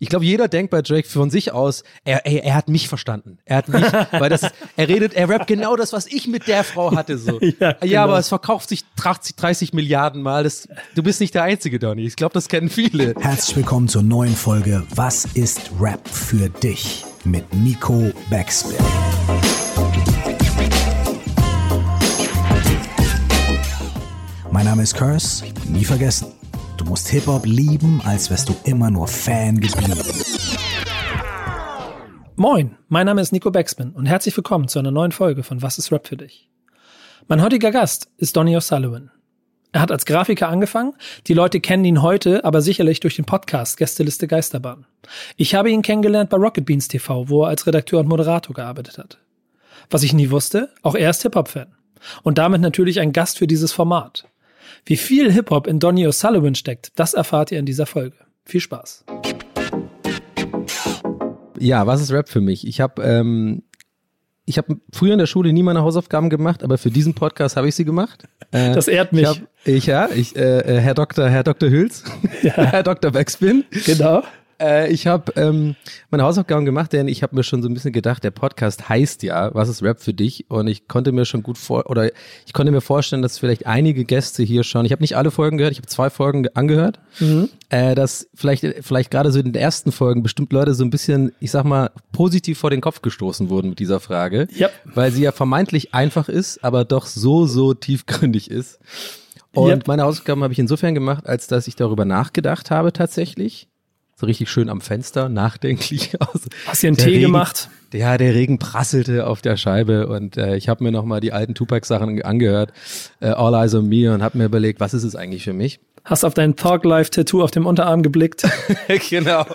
Ich glaube, jeder denkt bei Drake von sich aus, er, er, er hat mich verstanden. Er hat mich, weil das ist, er redet, er rappt genau das, was ich mit der Frau hatte, so. ja, genau. ja, aber es verkauft sich 30, 30 Milliarden Mal. Das, du bist nicht der Einzige, Donny. Ich glaube, das kennen viele. Herzlich willkommen zur neuen Folge Was ist Rap für dich? Mit Nico Backspin. Mein Name ist Curse, nie vergessen. Du musst Hip-Hop lieben, als wärst du immer nur Fan geblieben. Moin, mein Name ist Nico Backspin und herzlich willkommen zu einer neuen Folge von Was ist Rap für dich? Mein heutiger Gast ist Donny O'Sullivan. Er hat als Grafiker angefangen, die Leute kennen ihn heute aber sicherlich durch den Podcast Gästeliste Geisterbahn. Ich habe ihn kennengelernt bei Rocket Beans TV, wo er als Redakteur und Moderator gearbeitet hat. Was ich nie wusste, auch er ist Hip-Hop-Fan. Und damit natürlich ein Gast für dieses Format. Wie viel Hip-Hop in Donny O'Sullivan steckt, das erfahrt ihr in dieser Folge. Viel Spaß. Ja, was ist Rap für mich? Ich habe ähm, ich habe früher in der Schule nie meine Hausaufgaben gemacht, aber für diesen Podcast habe ich sie gemacht. Äh, das ehrt mich. Ich, hab, ich ja, ich, äh, äh Herr Dr. Herr Dr. Hüls, ja. Herr Dr. Backspin. Genau. Äh, ich habe ähm, meine Hausaufgaben gemacht, denn ich habe mir schon so ein bisschen gedacht, der Podcast heißt ja, was ist Rap für dich? Und ich konnte mir schon gut vor oder ich konnte mir vorstellen, dass vielleicht einige Gäste hier schon, ich habe nicht alle Folgen gehört, ich habe zwei Folgen angehört, mhm. äh, dass vielleicht vielleicht gerade so in den ersten Folgen bestimmt Leute so ein bisschen, ich sag mal, positiv vor den Kopf gestoßen wurden mit dieser Frage, yep. weil sie ja vermeintlich einfach ist, aber doch so so tiefgründig ist. Und yep. meine Hausaufgaben habe ich insofern gemacht, als dass ich darüber nachgedacht habe tatsächlich so richtig schön am Fenster, nachdenklich aus. Hast du einen Tee Regen, gemacht? Ja, der Regen prasselte auf der Scheibe und äh, ich habe mir nochmal die alten Tupac-Sachen angehört, äh, All Eyes on Me und habe mir überlegt, was ist es eigentlich für mich? Hast auf dein Talk Life Tattoo auf dem Unterarm geblickt? genau.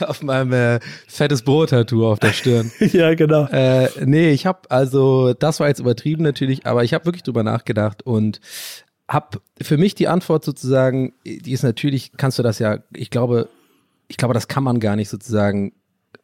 auf meinem äh, fettes Brot-Tattoo auf der Stirn. ja, genau. Äh, nee, ich habe also, das war jetzt übertrieben natürlich, aber ich habe wirklich drüber nachgedacht und habe für mich die Antwort sozusagen, die ist natürlich, kannst du das ja, ich glaube, ich glaube, das kann man gar nicht sozusagen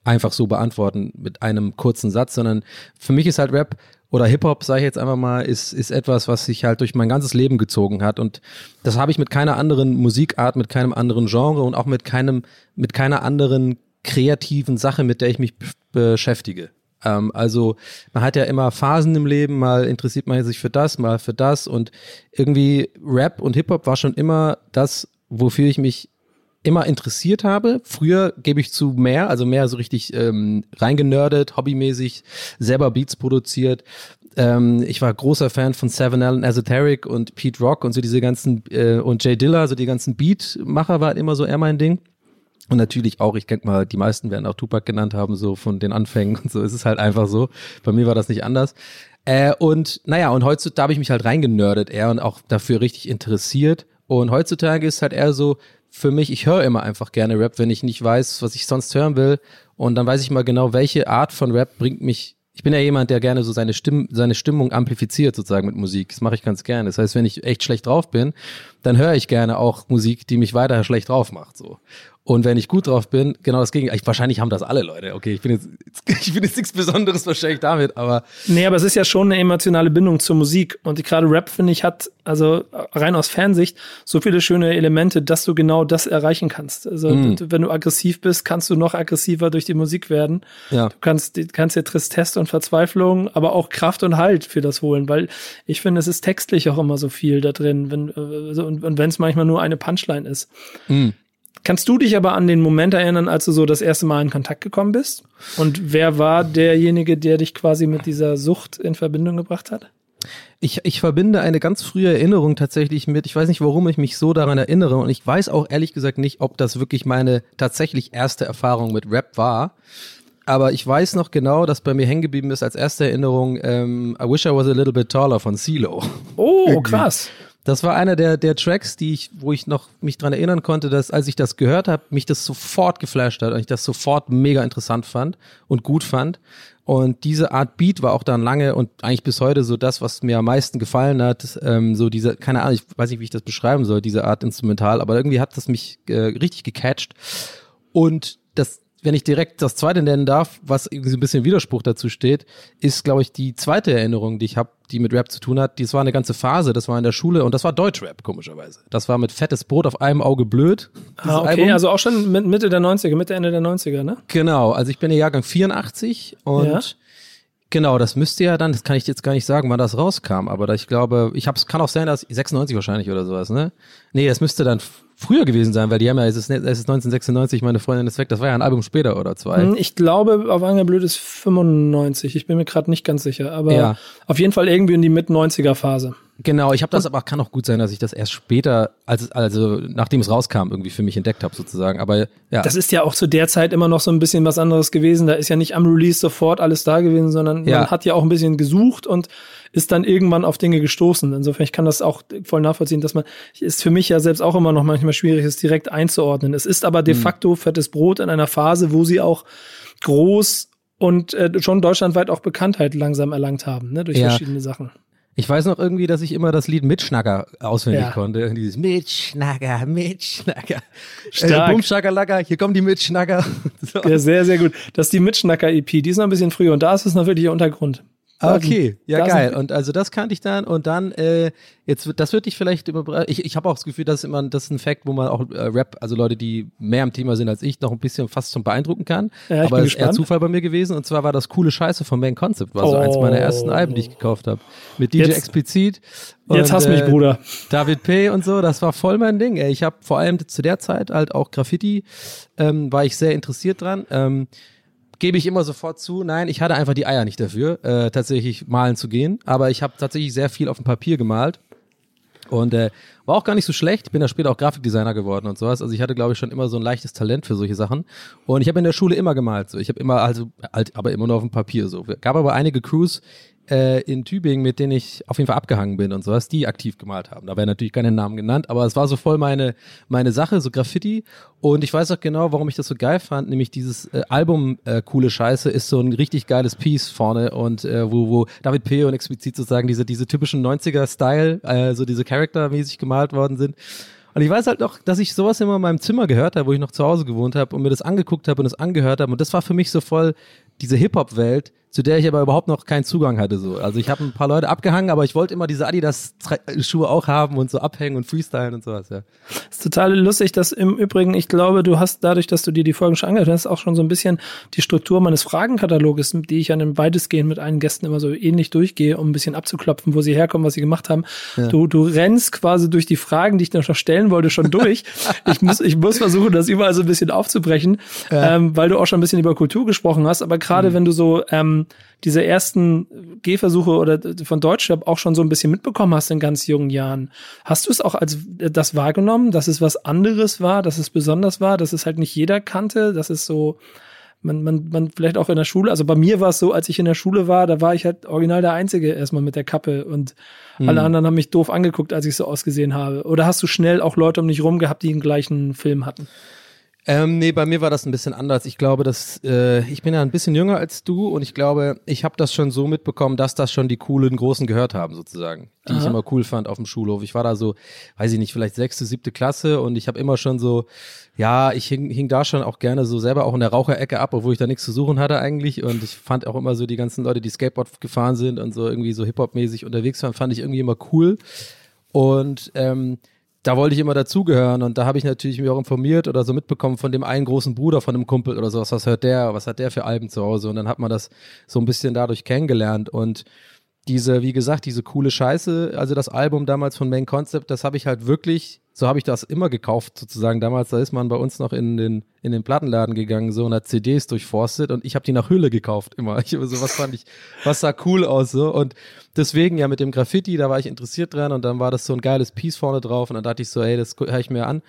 einfach so beantworten mit einem kurzen Satz, sondern für mich ist halt Rap oder Hip-Hop, sage ich jetzt einfach mal, ist, ist etwas, was sich halt durch mein ganzes Leben gezogen hat. Und das habe ich mit keiner anderen Musikart, mit keinem anderen Genre und auch mit keinem, mit keiner anderen kreativen Sache, mit der ich mich beschäftige. Ähm, also man hat ja immer Phasen im Leben, mal interessiert man sich für das, mal für das und irgendwie Rap und Hip-Hop war schon immer das, wofür ich mich immer interessiert habe. Früher gebe ich zu mehr, also mehr so richtig ähm, reingenördet, hobbymäßig, selber Beats produziert. Ähm, ich war großer Fan von Seven Allen Esoteric und Pete Rock und so diese ganzen äh, und Jay Dilla, so die ganzen Beatmacher war immer so eher mein Ding. Und natürlich auch, ich denke mal, die meisten werden auch Tupac genannt haben, so von den Anfängen und so ist es halt einfach so. Bei mir war das nicht anders. Äh, und naja, und heutzutage habe ich mich halt reingenördet eher und auch dafür richtig interessiert. Und heutzutage ist halt eher so, für mich, ich höre immer einfach gerne Rap, wenn ich nicht weiß, was ich sonst hören will. Und dann weiß ich mal genau, welche Art von Rap bringt mich. Ich bin ja jemand, der gerne so seine, Stimm seine Stimmung amplifiziert sozusagen mit Musik. Das mache ich ganz gerne. Das heißt, wenn ich echt schlecht drauf bin, dann höre ich gerne auch Musik, die mich weiter schlecht drauf macht. So. Und wenn ich gut drauf bin, genau das Gegenteil. Wahrscheinlich haben das alle Leute. Okay, ich bin jetzt, ich bin jetzt nichts Besonderes wahrscheinlich damit, aber. Nee, aber es ist ja schon eine emotionale Bindung zur Musik. Und gerade Rap, finde ich, hat, also rein aus Fernsicht, so viele schöne Elemente, dass du genau das erreichen kannst. Also, mm. wenn du aggressiv bist, kannst du noch aggressiver durch die Musik werden. Ja. Du kannst, kannst dir Tristesse und Verzweiflung, aber auch Kraft und Halt für das holen, weil ich finde, es ist textlich auch immer so viel da drin, wenn, also, und, und wenn es manchmal nur eine Punchline ist. Mm. Kannst du dich aber an den Moment erinnern, als du so das erste Mal in Kontakt gekommen bist? Und wer war derjenige, der dich quasi mit dieser Sucht in Verbindung gebracht hat? Ich, ich verbinde eine ganz frühe Erinnerung tatsächlich mit, ich weiß nicht, warum ich mich so daran erinnere und ich weiß auch ehrlich gesagt nicht, ob das wirklich meine tatsächlich erste Erfahrung mit Rap war. Aber ich weiß noch genau, dass bei mir hängen geblieben ist als erste Erinnerung ähm, I Wish I Was a Little Bit Taller von CeeLo. Oh, krass. Das war einer der, der Tracks, die ich, wo ich noch mich dran erinnern konnte, dass als ich das gehört habe, mich das sofort geflasht hat und ich das sofort mega interessant fand und gut fand. Und diese Art Beat war auch dann lange und eigentlich bis heute so das, was mir am meisten gefallen hat. Ähm, so diese, keine Ahnung, ich weiß nicht, wie ich das beschreiben soll, diese Art Instrumental, aber irgendwie hat das mich äh, richtig gecatcht. Und das wenn ich direkt das zweite nennen darf, was irgendwie so ein bisschen Widerspruch dazu steht, ist, glaube ich, die zweite Erinnerung, die ich habe, die mit Rap zu tun hat. Das war eine ganze Phase, das war in der Schule und das war Deutschrap, komischerweise. Das war mit fettes Brot auf einem Auge blöd. Ah, okay, Album. also auch schon Mitte der 90er, Mitte, Ende der 90er, ne? Genau, also ich bin der Jahrgang 84 und ja. Genau, das müsste ja dann, das kann ich jetzt gar nicht sagen, wann das rauskam, aber ich glaube, ich hab's, kann auch sein, dass 96 wahrscheinlich oder sowas, ne? Nee, das müsste dann früher gewesen sein, weil die haben ja, es ist, es ist 1996, meine Freundin ist weg, das war ja ein Album später oder zwei. Hm, ich glaube, auf Angel Blöd ist 95, ich bin mir gerade nicht ganz sicher, aber ja. auf jeden Fall irgendwie in die Mit-90er-Phase. Genau, ich habe das aber kann auch gut sein, dass ich das erst später, als also nachdem es rauskam, irgendwie für mich entdeckt habe sozusagen. Aber ja. Das ist ja auch zu der Zeit immer noch so ein bisschen was anderes gewesen. Da ist ja nicht am Release sofort alles da gewesen, sondern ja. man hat ja auch ein bisschen gesucht und ist dann irgendwann auf Dinge gestoßen. Insofern ich kann das auch voll nachvollziehen, dass man ist für mich ja selbst auch immer noch manchmal schwierig, es direkt einzuordnen. Es ist aber de mhm. facto mhm. fettes Brot in einer Phase, wo sie auch groß und äh, schon deutschlandweit auch Bekanntheit langsam erlangt haben, ne, durch ja. verschiedene Sachen. Ich weiß noch irgendwie, dass ich immer das Lied Mitschnacker auswendig ja. konnte. Dieses Mitschnacker, Mitschnacker. Stark. Äh, Bumschnacker, hier kommen die Mitschnacker. So. Ja, sehr, sehr gut. Das ist die Mitschnacker-EP, die ist noch ein bisschen früher und da ist es noch wirklich der Untergrund. Ah, okay, ja geil. Und also das kannte ich dann und dann äh, jetzt das wird dich vielleicht immer ich ich habe auch das Gefühl, das ist immer das ist ein Fact, wo man auch äh, Rap, also Leute, die mehr im Thema sind als ich, noch ein bisschen fast zum beeindrucken kann. Ja, Aber es ist eher Zufall bei mir gewesen und zwar war das coole Scheiße von Main Concept, war oh. so eins meiner ersten Alben, die ich gekauft habe, mit DJ jetzt, explizit. Und, jetzt hast äh, mich, Bruder. David P und so, das war voll mein Ding. Ey. Ich habe vor allem zu der Zeit halt auch Graffiti ähm, war ich sehr interessiert dran. Ähm, gebe ich immer sofort zu, nein, ich hatte einfach die Eier nicht dafür, äh, tatsächlich malen zu gehen. Aber ich habe tatsächlich sehr viel auf dem Papier gemalt. Und äh, war auch gar nicht so schlecht. Ich bin da später auch Grafikdesigner geworden und sowas. Also ich hatte, glaube ich, schon immer so ein leichtes Talent für solche Sachen. Und ich habe in der Schule immer gemalt. So. Ich habe immer, also halt, aber immer nur auf dem Papier so. Gab aber einige Crews, äh, in Tübingen, mit denen ich auf jeden Fall abgehangen bin und sowas, die aktiv gemalt haben. Da werden natürlich keine Namen genannt, aber es war so voll meine, meine Sache, so Graffiti. Und ich weiß auch genau, warum ich das so geil fand, nämlich dieses äh, Album äh, Coole Scheiße ist so ein richtig geiles Piece vorne und äh, wo, wo David P. und explizit sozusagen diese, diese typischen 90er-Style, äh, so diese Charaktermäßig gemalt worden sind. Und ich weiß halt noch, dass ich sowas immer in meinem Zimmer gehört habe, wo ich noch zu Hause gewohnt habe und mir das angeguckt habe und das angehört habe. Und das war für mich so voll diese Hip-Hop-Welt, zu der ich aber überhaupt noch keinen Zugang hatte. So. Also ich habe ein paar Leute abgehangen, aber ich wollte immer diese Adidas-Schuhe auch haben und so abhängen und freestylen und sowas. Ja. Das ist total lustig, dass im Übrigen, ich glaube, du hast dadurch, dass du dir die Folgen schon angehört hast, auch schon so ein bisschen die Struktur meines Fragenkataloges, die ich an weitestgehend mit allen Gästen immer so ähnlich durchgehe, um ein bisschen abzuklopfen, wo sie herkommen, was sie gemacht haben. Ja. Du, du rennst quasi durch die Fragen, die ich noch stellen wollte, schon durch. ich, muss, ich muss versuchen, das überall so ein bisschen aufzubrechen, ja. ähm, weil du auch schon ein bisschen über Kultur gesprochen hast. Aber gerade mhm. wenn du so ähm, diese ersten Gehversuche oder von Deutschrap auch schon so ein bisschen mitbekommen hast in ganz jungen Jahren. Hast du es auch als das wahrgenommen, dass es was anderes war, dass es besonders war, dass es halt nicht jeder kannte, dass es so man, man, man vielleicht auch in der Schule, also bei mir war es so, als ich in der Schule war, da war ich halt original der Einzige erstmal mit der Kappe und mhm. alle anderen haben mich doof angeguckt, als ich so ausgesehen habe. Oder hast du schnell auch Leute um dich rum gehabt, die den gleichen Film hatten? Ähm, nee, bei mir war das ein bisschen anders. Ich glaube, dass äh, ich bin ja ein bisschen jünger als du und ich glaube, ich habe das schon so mitbekommen, dass das schon die coolen Großen gehört haben, sozusagen, die Aha. ich immer cool fand auf dem Schulhof. Ich war da so, weiß ich nicht, vielleicht sechste, siebte Klasse und ich habe immer schon so, ja, ich hing, hing da schon auch gerne so selber auch in der Raucherecke ab, obwohl ich da nichts zu suchen hatte eigentlich und ich fand auch immer so die ganzen Leute, die Skateboard gefahren sind und so irgendwie so Hip-Hop-mäßig unterwegs waren, fand ich irgendwie immer cool und ähm, da wollte ich immer dazugehören und da habe ich natürlich mich auch informiert oder so mitbekommen von dem einen großen Bruder von einem Kumpel oder sowas, was hört der, was hat der für Alben zu Hause? Und dann hat man das so ein bisschen dadurch kennengelernt. Und diese, wie gesagt, diese coole Scheiße, also das Album damals von Main Concept, das habe ich halt wirklich, so habe ich das immer gekauft sozusagen. Damals, da ist man bei uns noch in den, in den Plattenladen gegangen, so und hat CDs durchforstet und ich habe die nach Hülle gekauft immer. Ich, so was fand ich, was sah cool aus so und deswegen ja mit dem Graffiti, da war ich interessiert dran und dann war das so ein geiles Piece vorne drauf und dann dachte ich so, ey, das höre ich mir an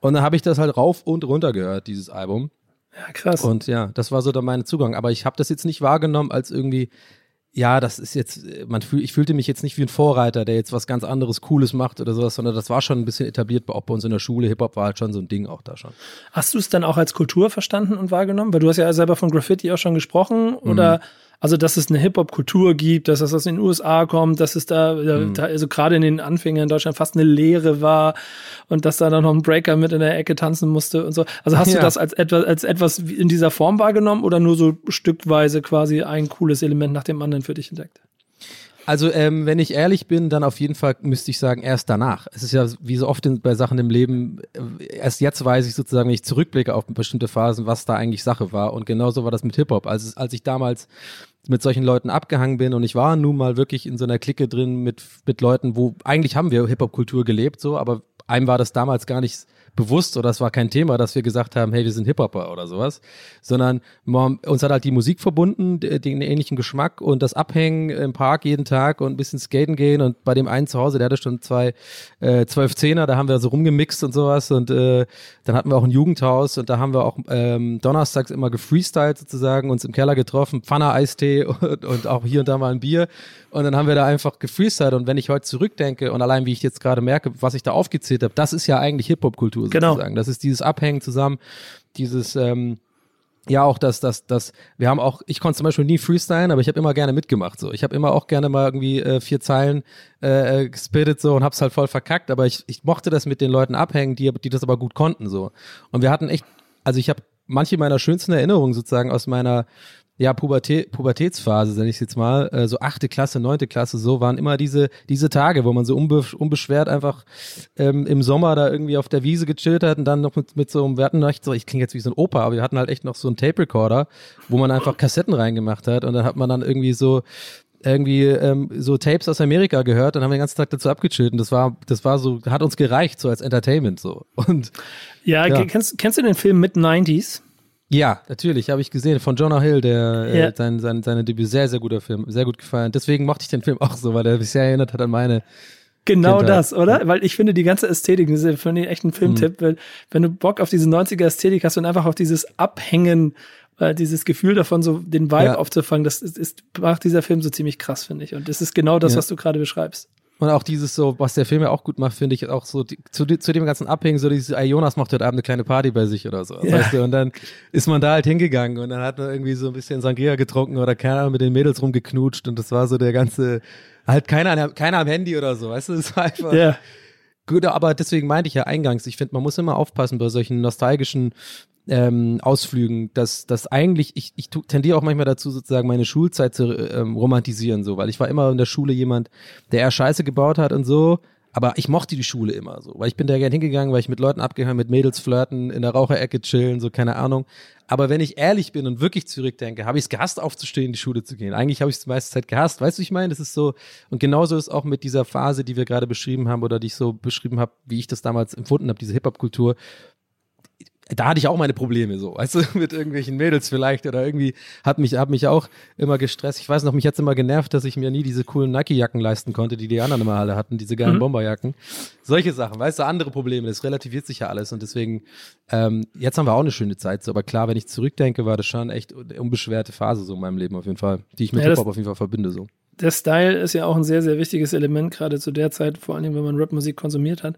und dann habe ich das halt rauf und runter gehört, dieses Album. Ja, krass. Und ja, das war so dann mein Zugang. Aber ich habe das jetzt nicht wahrgenommen als irgendwie, ja, das ist jetzt, man fühl, ich fühlte mich jetzt nicht wie ein Vorreiter, der jetzt was ganz anderes Cooles macht oder sowas, sondern das war schon ein bisschen etabliert, auch bei uns in der Schule. Hip-Hop war halt schon so ein Ding auch da schon. Hast du es dann auch als Kultur verstanden und wahrgenommen? Weil du hast ja selber von Graffiti auch schon gesprochen oder mhm. Also, dass es eine Hip-Hop-Kultur gibt, dass das aus den USA kommt, dass es da, mhm. da also gerade in den Anfängen in Deutschland fast eine Lehre war und dass da dann noch ein Breaker mit in der Ecke tanzen musste und so. Also hast ja. du das als etwas, als etwas in dieser Form wahrgenommen oder nur so stückweise quasi ein cooles Element nach dem anderen für dich entdeckt? Also, ähm, wenn ich ehrlich bin, dann auf jeden Fall müsste ich sagen, erst danach. Es ist ja wie so oft in, bei Sachen im Leben, äh, erst jetzt weiß ich sozusagen, wenn ich zurückblicke auf bestimmte Phasen, was da eigentlich Sache war. Und genauso war das mit Hip-Hop. Also, als ich damals mit solchen Leuten abgehangen bin. Und ich war nun mal wirklich in so einer Clique drin mit, mit Leuten, wo eigentlich haben wir Hip-Hop-Kultur gelebt, so, aber einem war das damals gar nicht bewusst oder es war kein Thema, dass wir gesagt haben, hey, wir sind Hip-Hopper oder sowas, sondern uns hat halt die Musik verbunden, den ähnlichen Geschmack und das Abhängen im Park jeden Tag und ein bisschen skaten gehen und bei dem einen zu Hause, der hatte schon zwei äh, zwölf Zehner, da haben wir so rumgemixt und sowas und äh, dann hatten wir auch ein Jugendhaus und da haben wir auch ähm, donnerstags immer gefreestylt sozusagen, uns im Keller getroffen, Pfanner Eistee und, und auch hier und da mal ein Bier und dann haben wir da einfach gefreestylt und wenn ich heute zurückdenke und allein wie ich jetzt gerade merke, was ich da aufgezählt habe, das ist ja eigentlich Hip-Hop-Kultur Kultur genau. sozusagen. Das ist dieses Abhängen zusammen, dieses ähm, ja auch das, das, das, wir haben auch, ich konnte zum Beispiel nie freestylen, aber ich habe immer gerne mitgemacht. So, ich habe immer auch gerne mal irgendwie äh, vier Zeilen äh, gespittet so und hab's halt voll verkackt, aber ich, ich mochte das mit den Leuten abhängen, die, die das aber gut konnten so. Und wir hatten echt, also ich habe manche meiner schönsten Erinnerungen sozusagen aus meiner ja, Pubertä Pubertätsphase, sag ich jetzt mal, äh, so achte Klasse, neunte Klasse, so waren immer diese, diese Tage, wo man so unbe unbeschwert einfach ähm, im Sommer da irgendwie auf der Wiese gechillt hat und dann noch mit, mit so einem, wir hatten so, ich klinge jetzt wie so ein Opa, aber wir hatten halt echt noch so einen Tape-Recorder, wo man einfach Kassetten reingemacht hat und dann hat man dann irgendwie so irgendwie ähm, so Tapes aus Amerika gehört und haben den ganzen Tag dazu abgechillt und das war das war so hat uns gereicht so als Entertainment so. Und ja, ja. kennst kennst du den Film Mid 90s ja, natürlich, habe ich gesehen. Von Jonah Hill, der äh, ja. äh, sein, sein, seine Debüt, sehr, sehr guter Film, sehr gut gefallen. Deswegen mochte ich den Film auch so, weil er mich sehr erinnert hat an meine. Genau Kindheit. das, oder? Weil ich finde die ganze Ästhetik, das ist für mich echt ein Filmtipp, mhm. weil wenn du Bock auf diese 90er Ästhetik hast und einfach auf dieses Abhängen, äh, dieses Gefühl davon, so den Vibe ja. aufzufangen, das ist, ist, macht dieser Film so ziemlich krass, finde ich. Und das ist genau das, ja. was du gerade beschreibst. Und auch dieses so, was der Film ja auch gut macht, finde ich auch so, die, zu, zu dem ganzen Abhängen, so dieses, ey, Jonas macht heute Abend eine kleine Party bei sich oder so, ja. weißt du, und dann ist man da halt hingegangen und dann hat man irgendwie so ein bisschen Sangria getrunken oder keiner Ahnung, mit den Mädels rumgeknutscht und das war so der ganze, halt keiner, keiner am Handy oder so, weißt du, das war einfach, ja. Gut, aber deswegen meinte ich ja eingangs, ich finde, man muss immer aufpassen bei solchen nostalgischen ähm, Ausflügen, dass dass eigentlich, ich, ich tendiere auch manchmal dazu, sozusagen meine Schulzeit zu ähm, romantisieren, so, weil ich war immer in der Schule jemand, der eher Scheiße gebaut hat und so, aber ich mochte die Schule immer so, weil ich bin da gerne hingegangen, weil ich mit Leuten abgehangen, mit Mädels flirten, in der Raucherecke chillen, so keine Ahnung. Aber wenn ich ehrlich bin und wirklich zurückdenke, habe ich es gehasst, aufzustehen, in die Schule zu gehen. Eigentlich habe ich es die meiste Zeit gehasst. Weißt du, ich meine, das ist so, und genauso ist auch mit dieser Phase, die wir gerade beschrieben haben oder die ich so beschrieben habe, wie ich das damals empfunden habe, diese Hip-Hop-Kultur da hatte ich auch meine Probleme so, weißt du, mit irgendwelchen Mädels vielleicht oder irgendwie hat mich, hat mich auch immer gestresst. Ich weiß noch, mich hat's immer genervt, dass ich mir nie diese coolen Nike-Jacken leisten konnte, die die anderen immer alle hatten, diese geilen mhm. Bomberjacken. Solche Sachen, weißt du, andere Probleme, das relativiert sich ja alles und deswegen, ähm, jetzt haben wir auch eine schöne Zeit so, aber klar, wenn ich zurückdenke, war das schon echt unbeschwerte Phase so in meinem Leben auf jeden Fall, die ich mit ja, Hip-Hop auf jeden Fall verbinde so der Style ist ja auch ein sehr, sehr wichtiges Element, gerade zu der Zeit, vor allem wenn man Rapmusik konsumiert hat.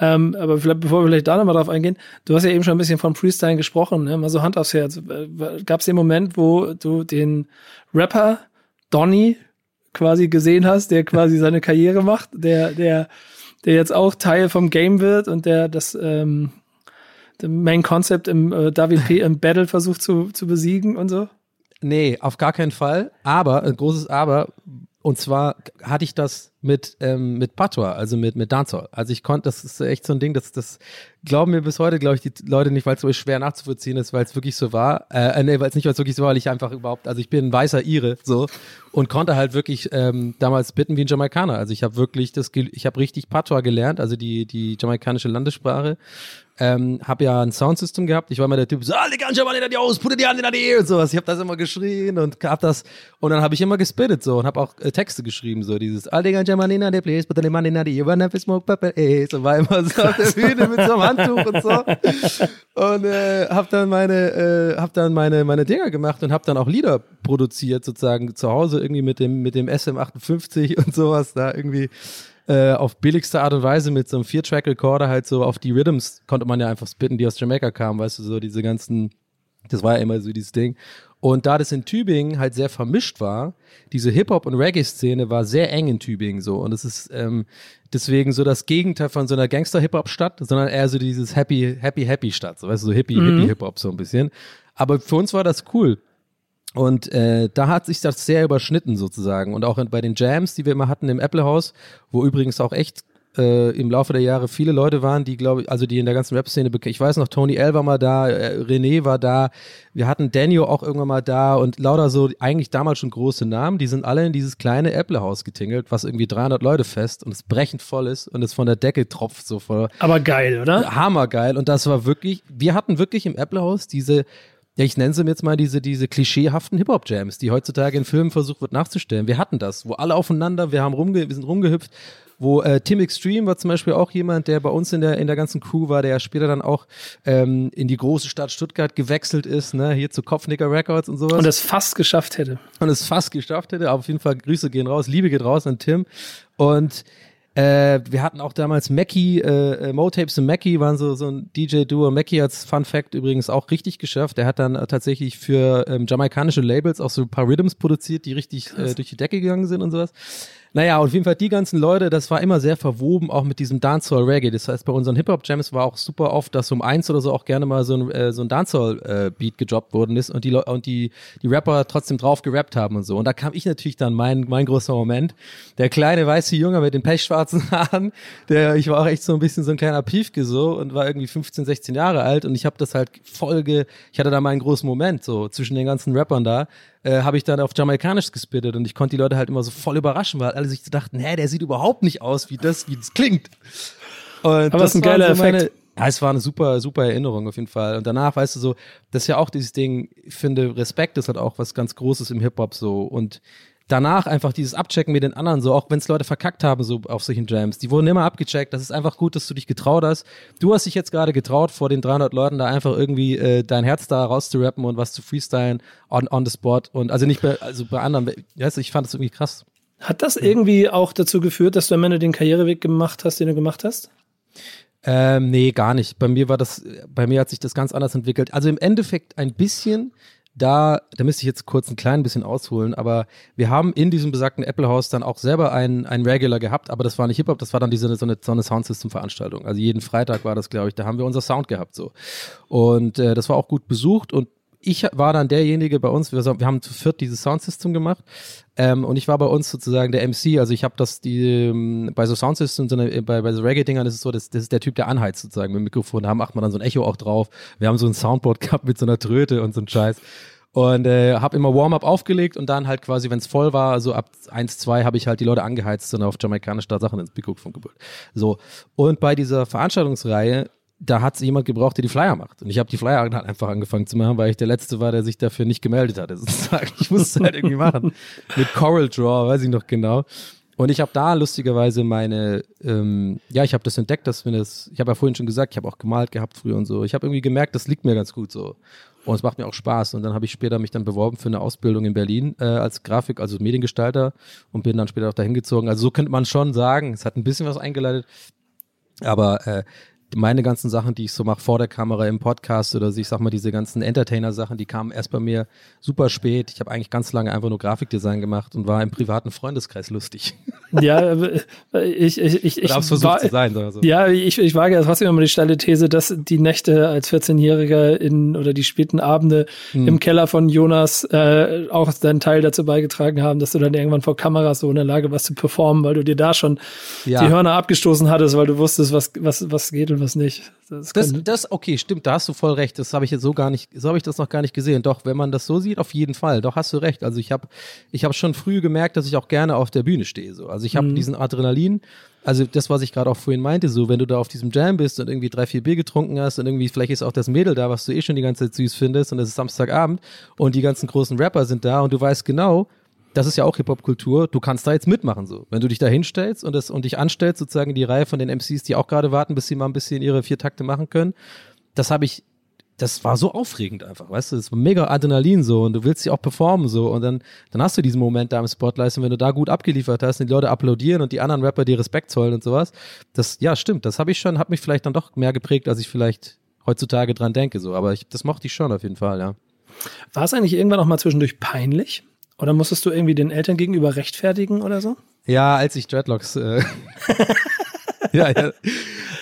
Ähm, aber vielleicht, bevor wir vielleicht da nochmal drauf eingehen, du hast ja eben schon ein bisschen von Freestyle gesprochen, ne? mal so Hand aufs Herz. Gab es den Moment, wo du den Rapper Donny quasi gesehen hast, der quasi seine Karriere macht, der, der, der jetzt auch Teil vom Game wird und der das ähm, Main Concept im äh, P. im Battle versucht zu, zu besiegen und so? Nee, auf gar keinen Fall. Aber, ein großes Aber, und zwar hatte ich das mit, ähm, mit Patois, also mit, mit Dancehall. Also ich konnte, das ist echt so ein Ding, das, das glauben mir bis heute, glaube ich, die Leute nicht, weil es so schwer nachzuvollziehen ist, weil es wirklich so war. Äh, nee, weil es nicht, weil es wirklich so war, weil ich einfach überhaupt, also ich bin ein weißer Ire, so, und konnte halt wirklich ähm, damals bitten wie ein Jamaikaner. Also ich habe wirklich das, ich habe richtig Patois gelernt, also die, die jamaikanische Landessprache ähm, habe ja ein Soundsystem gehabt. Ich war immer der Typ, so, alle ganz mal in die aus, putte die Hand in die und sowas. Ich habe das immer geschrien und hab das und dann habe ich immer gespittet so und habe auch äh, Texte geschrieben so dieses alle ganz mal in die place, putte die Mann in die wanna smoke pepper eh so war immer so auf der Bühne mit so einem Handtuch und so und äh, habe dann meine äh, habe dann meine meine Dinger gemacht und habe dann auch Lieder produziert sozusagen zu Hause irgendwie mit dem mit dem SM58 und sowas da irgendwie äh, auf billigste Art und Weise mit so einem Vier-Track-Recorder halt so auf die Rhythms konnte man ja einfach spitten, die aus Jamaica kamen, weißt du, so diese ganzen Das war ja immer so dieses Ding. Und da das in Tübingen halt sehr vermischt war, diese Hip-Hop- und Reggae-Szene war sehr eng in Tübingen so. Und es ist ähm, deswegen so das Gegenteil von so einer Gangster-Hip-Hop-Stadt, sondern eher so dieses Happy, Happy, Happy-Stadt. So, weißt du, so Hippie, mhm. Hippie-Hip-Hop so ein bisschen. Aber für uns war das cool. Und äh, da hat sich das sehr überschnitten sozusagen. Und auch bei den Jams, die wir immer hatten im Apple House, wo übrigens auch echt äh, im Laufe der Jahre viele Leute waren, die, glaube ich, also die in der ganzen Rap-Szene, ich weiß noch, Tony L war mal da, äh, René war da, wir hatten Daniel auch irgendwann mal da und lauter so eigentlich damals schon große Namen, die sind alle in dieses kleine Apple-Haus getingelt, was irgendwie 300 Leute fest und es brechend voll ist und es von der Decke tropft so voll. Aber geil, oder? Hammergeil und das war wirklich, wir hatten wirklich im Apple-Haus diese ja, ich nenne sie jetzt mal diese, diese klischeehaften Hip-Hop-Jams, die heutzutage in Filmen versucht wird nachzustellen. Wir hatten das, wo alle aufeinander, wir haben rumge wir sind rumgehüpft wo äh, Tim Extreme war zum Beispiel auch jemand, der bei uns in der in der ganzen Crew war, der später dann auch ähm, in die große Stadt Stuttgart gewechselt ist, ne, hier zu Kopfnicker Records und sowas. Und es fast geschafft hätte. Und es fast geschafft hätte, aber auf jeden Fall Grüße gehen raus, Liebe geht raus an Tim und äh, wir hatten auch damals Mackie, äh, äh Motapes und Mackie waren so, so ein DJ-Duo. Mackie hat's Fun Fact übrigens auch richtig geschafft. Der hat dann äh, tatsächlich für ähm, jamaikanische Labels auch so ein paar Rhythms produziert, die richtig äh, durch die Decke gegangen sind und sowas. Naja, auf jeden Fall die ganzen Leute, das war immer sehr verwoben, auch mit diesem Dancehall Reggae. Das heißt, bei unseren Hip-Hop-Jams war auch super oft, dass um eins oder so auch gerne mal so ein, äh, so ein Dancehall-Beat äh, gedroppt worden ist und die und die, die Rapper trotzdem drauf gerappt haben und so. Und da kam ich natürlich dann mein, mein großer Moment. Der kleine weiße Junge mit den pechschwarzen Haaren, der, ich war auch echt so ein bisschen so ein kleiner Piefke so und war irgendwie 15, 16 Jahre alt und ich habe das halt Folge, ich hatte da meinen großen Moment so zwischen den ganzen Rappern da äh, habe ich dann auf Jamaikanisch gespittet und ich konnte die Leute halt immer so voll überraschen, weil alle sich dachten, hä, der sieht überhaupt nicht aus wie das, wie das klingt. Und Aber das ist ein geiler so Effekt. Ja, es war eine super, super Erinnerung auf jeden Fall. Und danach, weißt du, so, das ist ja auch dieses Ding, ich finde, Respekt ist halt auch was ganz Großes im Hip-Hop so. Und danach einfach dieses Abchecken mit den anderen, so auch wenn es Leute verkackt haben, so auf solchen Jams, die wurden immer abgecheckt. Das ist einfach gut, dass du dich getraut hast. Du hast dich jetzt gerade getraut, vor den 300 Leuten da einfach irgendwie äh, dein Herz da rauszurappen und was zu freestylen on, on the spot und also nicht bei, also bei anderen. Weißt du, ich fand das irgendwie krass. Hat das irgendwie auch dazu geführt, dass du am Ende den Karriereweg gemacht hast, den du gemacht hast? Ähm, nee, gar nicht. Bei mir war das, bei mir hat sich das ganz anders entwickelt. Also im Endeffekt ein bisschen, da, da müsste ich jetzt kurz ein klein bisschen ausholen, aber wir haben in diesem besagten Apple House dann auch selber einen, einen Regular gehabt, aber das war nicht Hip-Hop, das war dann diese, so eine, so eine Soundsystem-Veranstaltung. Also jeden Freitag war das, glaube ich, da haben wir unser Sound gehabt, so. Und äh, das war auch gut besucht und ich war dann derjenige bei uns, wir, wir haben zu viert dieses Soundsystem gemacht ähm, und ich war bei uns sozusagen der MC, also ich habe das die ähm, bei so Soundsystems, bei, bei so Reggae-Dingern ist es so, das, das ist der Typ, der anheizt sozusagen mit dem Mikrofon, da macht man dann so ein Echo auch drauf. Wir haben so ein Soundboard gehabt mit so einer Tröte und so ein Scheiß und äh, habe immer Warm-up aufgelegt und dann halt quasi, wenn es voll war, also ab 1, 2 habe ich halt die Leute angeheizt und auf jamaikanisch da Sachen ins Mikrofon gebrüllt. So. Und bei dieser Veranstaltungsreihe da hat jemand gebraucht, der die Flyer macht. Und ich habe die Flyer halt einfach angefangen zu machen, weil ich der Letzte war, der sich dafür nicht gemeldet hatte. Sozusagen. Ich musste es halt irgendwie machen. Mit Coral Draw, weiß ich noch genau. Und ich habe da lustigerweise meine, ähm, ja, ich habe das entdeckt, dass wenn das, ich habe ja vorhin schon gesagt, ich habe auch gemalt gehabt früher und so. Ich habe irgendwie gemerkt, das liegt mir ganz gut so. Und es macht mir auch Spaß. Und dann habe ich später mich dann beworben für eine Ausbildung in Berlin äh, als Grafik, also Mediengestalter und bin dann später auch dahin gezogen. Also so könnte man schon sagen, es hat ein bisschen was eingeleitet. Aber äh, meine ganzen Sachen, die ich so mache vor der Kamera im Podcast oder ich sag mal diese ganzen Entertainer-Sachen, die kamen erst bei mir super spät. Ich habe eigentlich ganz lange einfach nur Grafikdesign gemacht und war im privaten Freundeskreis lustig. Ja, ich ich ich ich versucht war, zu sein. Also. Ja, ich ich wage ja trotzdem immer die steile These, dass die Nächte als 14-Jähriger in oder die späten Abende hm. im Keller von Jonas äh, auch deinen Teil dazu beigetragen haben, dass du dann irgendwann vor Kameras so in der Lage warst zu performen, weil du dir da schon ja. die Hörner abgestoßen hattest, weil du wusstest, was was was geht und was nicht. Das, das, das, okay, stimmt, da hast du voll recht. Das habe ich jetzt so gar nicht, so habe ich das noch gar nicht gesehen. Doch, wenn man das so sieht, auf jeden Fall. Doch hast du recht. Also ich habe, ich habe schon früh gemerkt, dass ich auch gerne auf der Bühne stehe. So. Also ich habe mhm. diesen Adrenalin. Also das, was ich gerade auch vorhin meinte, so wenn du da auf diesem Jam bist und irgendwie drei, vier Bier getrunken hast und irgendwie vielleicht ist auch das Mädel da, was du eh schon die ganze Zeit süß findest und es ist Samstagabend und die ganzen großen Rapper sind da und du weißt genau, das ist ja auch Hip-Hop-Kultur, du kannst da jetzt mitmachen so. Wenn du dich da hinstellst und, das, und dich anstellst, sozusagen die Reihe von den MCs, die auch gerade warten, bis sie mal ein bisschen ihre vier Takte machen können, das habe ich, das war so aufregend einfach, weißt du, das war mega Adrenalin so und du willst sie auch performen so und dann, dann hast du diesen Moment da im Spotlight und wenn du da gut abgeliefert hast und die Leute applaudieren und die anderen Rapper dir Respekt zollen und sowas, das, ja stimmt, das habe ich schon, hat mich vielleicht dann doch mehr geprägt, als ich vielleicht heutzutage dran denke. So, aber ich, das mochte ich schon auf jeden Fall, ja. War es eigentlich irgendwann auch mal zwischendurch peinlich? Oder musstest du irgendwie den Eltern gegenüber rechtfertigen oder so? Ja, als ich Dreadlocks. Äh ja, ja.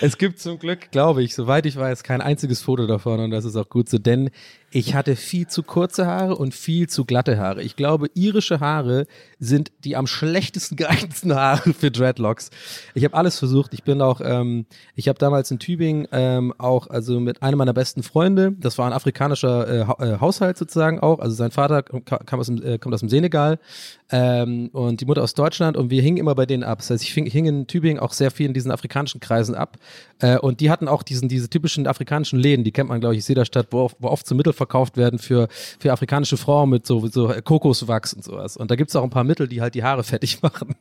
Es gibt zum Glück, glaube ich, soweit ich weiß, kein einziges Foto davon und das ist auch gut so, denn ich hatte viel zu kurze Haare und viel zu glatte Haare. Ich glaube, irische Haare sind die am schlechtesten geeignetsten Haare für Dreadlocks. Ich habe alles versucht. Ich bin auch, ähm, ich habe damals in Tübingen ähm, auch, also mit einem meiner besten Freunde, das war ein afrikanischer äh, äh, Haushalt sozusagen auch. Also sein Vater kam aus dem, äh, kommt aus dem Senegal ähm, und die Mutter aus Deutschland und wir hingen immer bei denen ab. Das heißt, ich hing, hing in Tübingen auch sehr viel in diesen afrikanischen Kreisen ab. Äh, und die hatten auch diesen, diese typischen afrikanischen Läden, die kennt man, glaube ich, in jeder Stadt, wo, wo oft so Mittel verkauft werden für, für afrikanische Frauen mit so, so Kokoswachs und sowas. Und da gibt's auch ein paar Mittel, die halt die Haare fettig machen.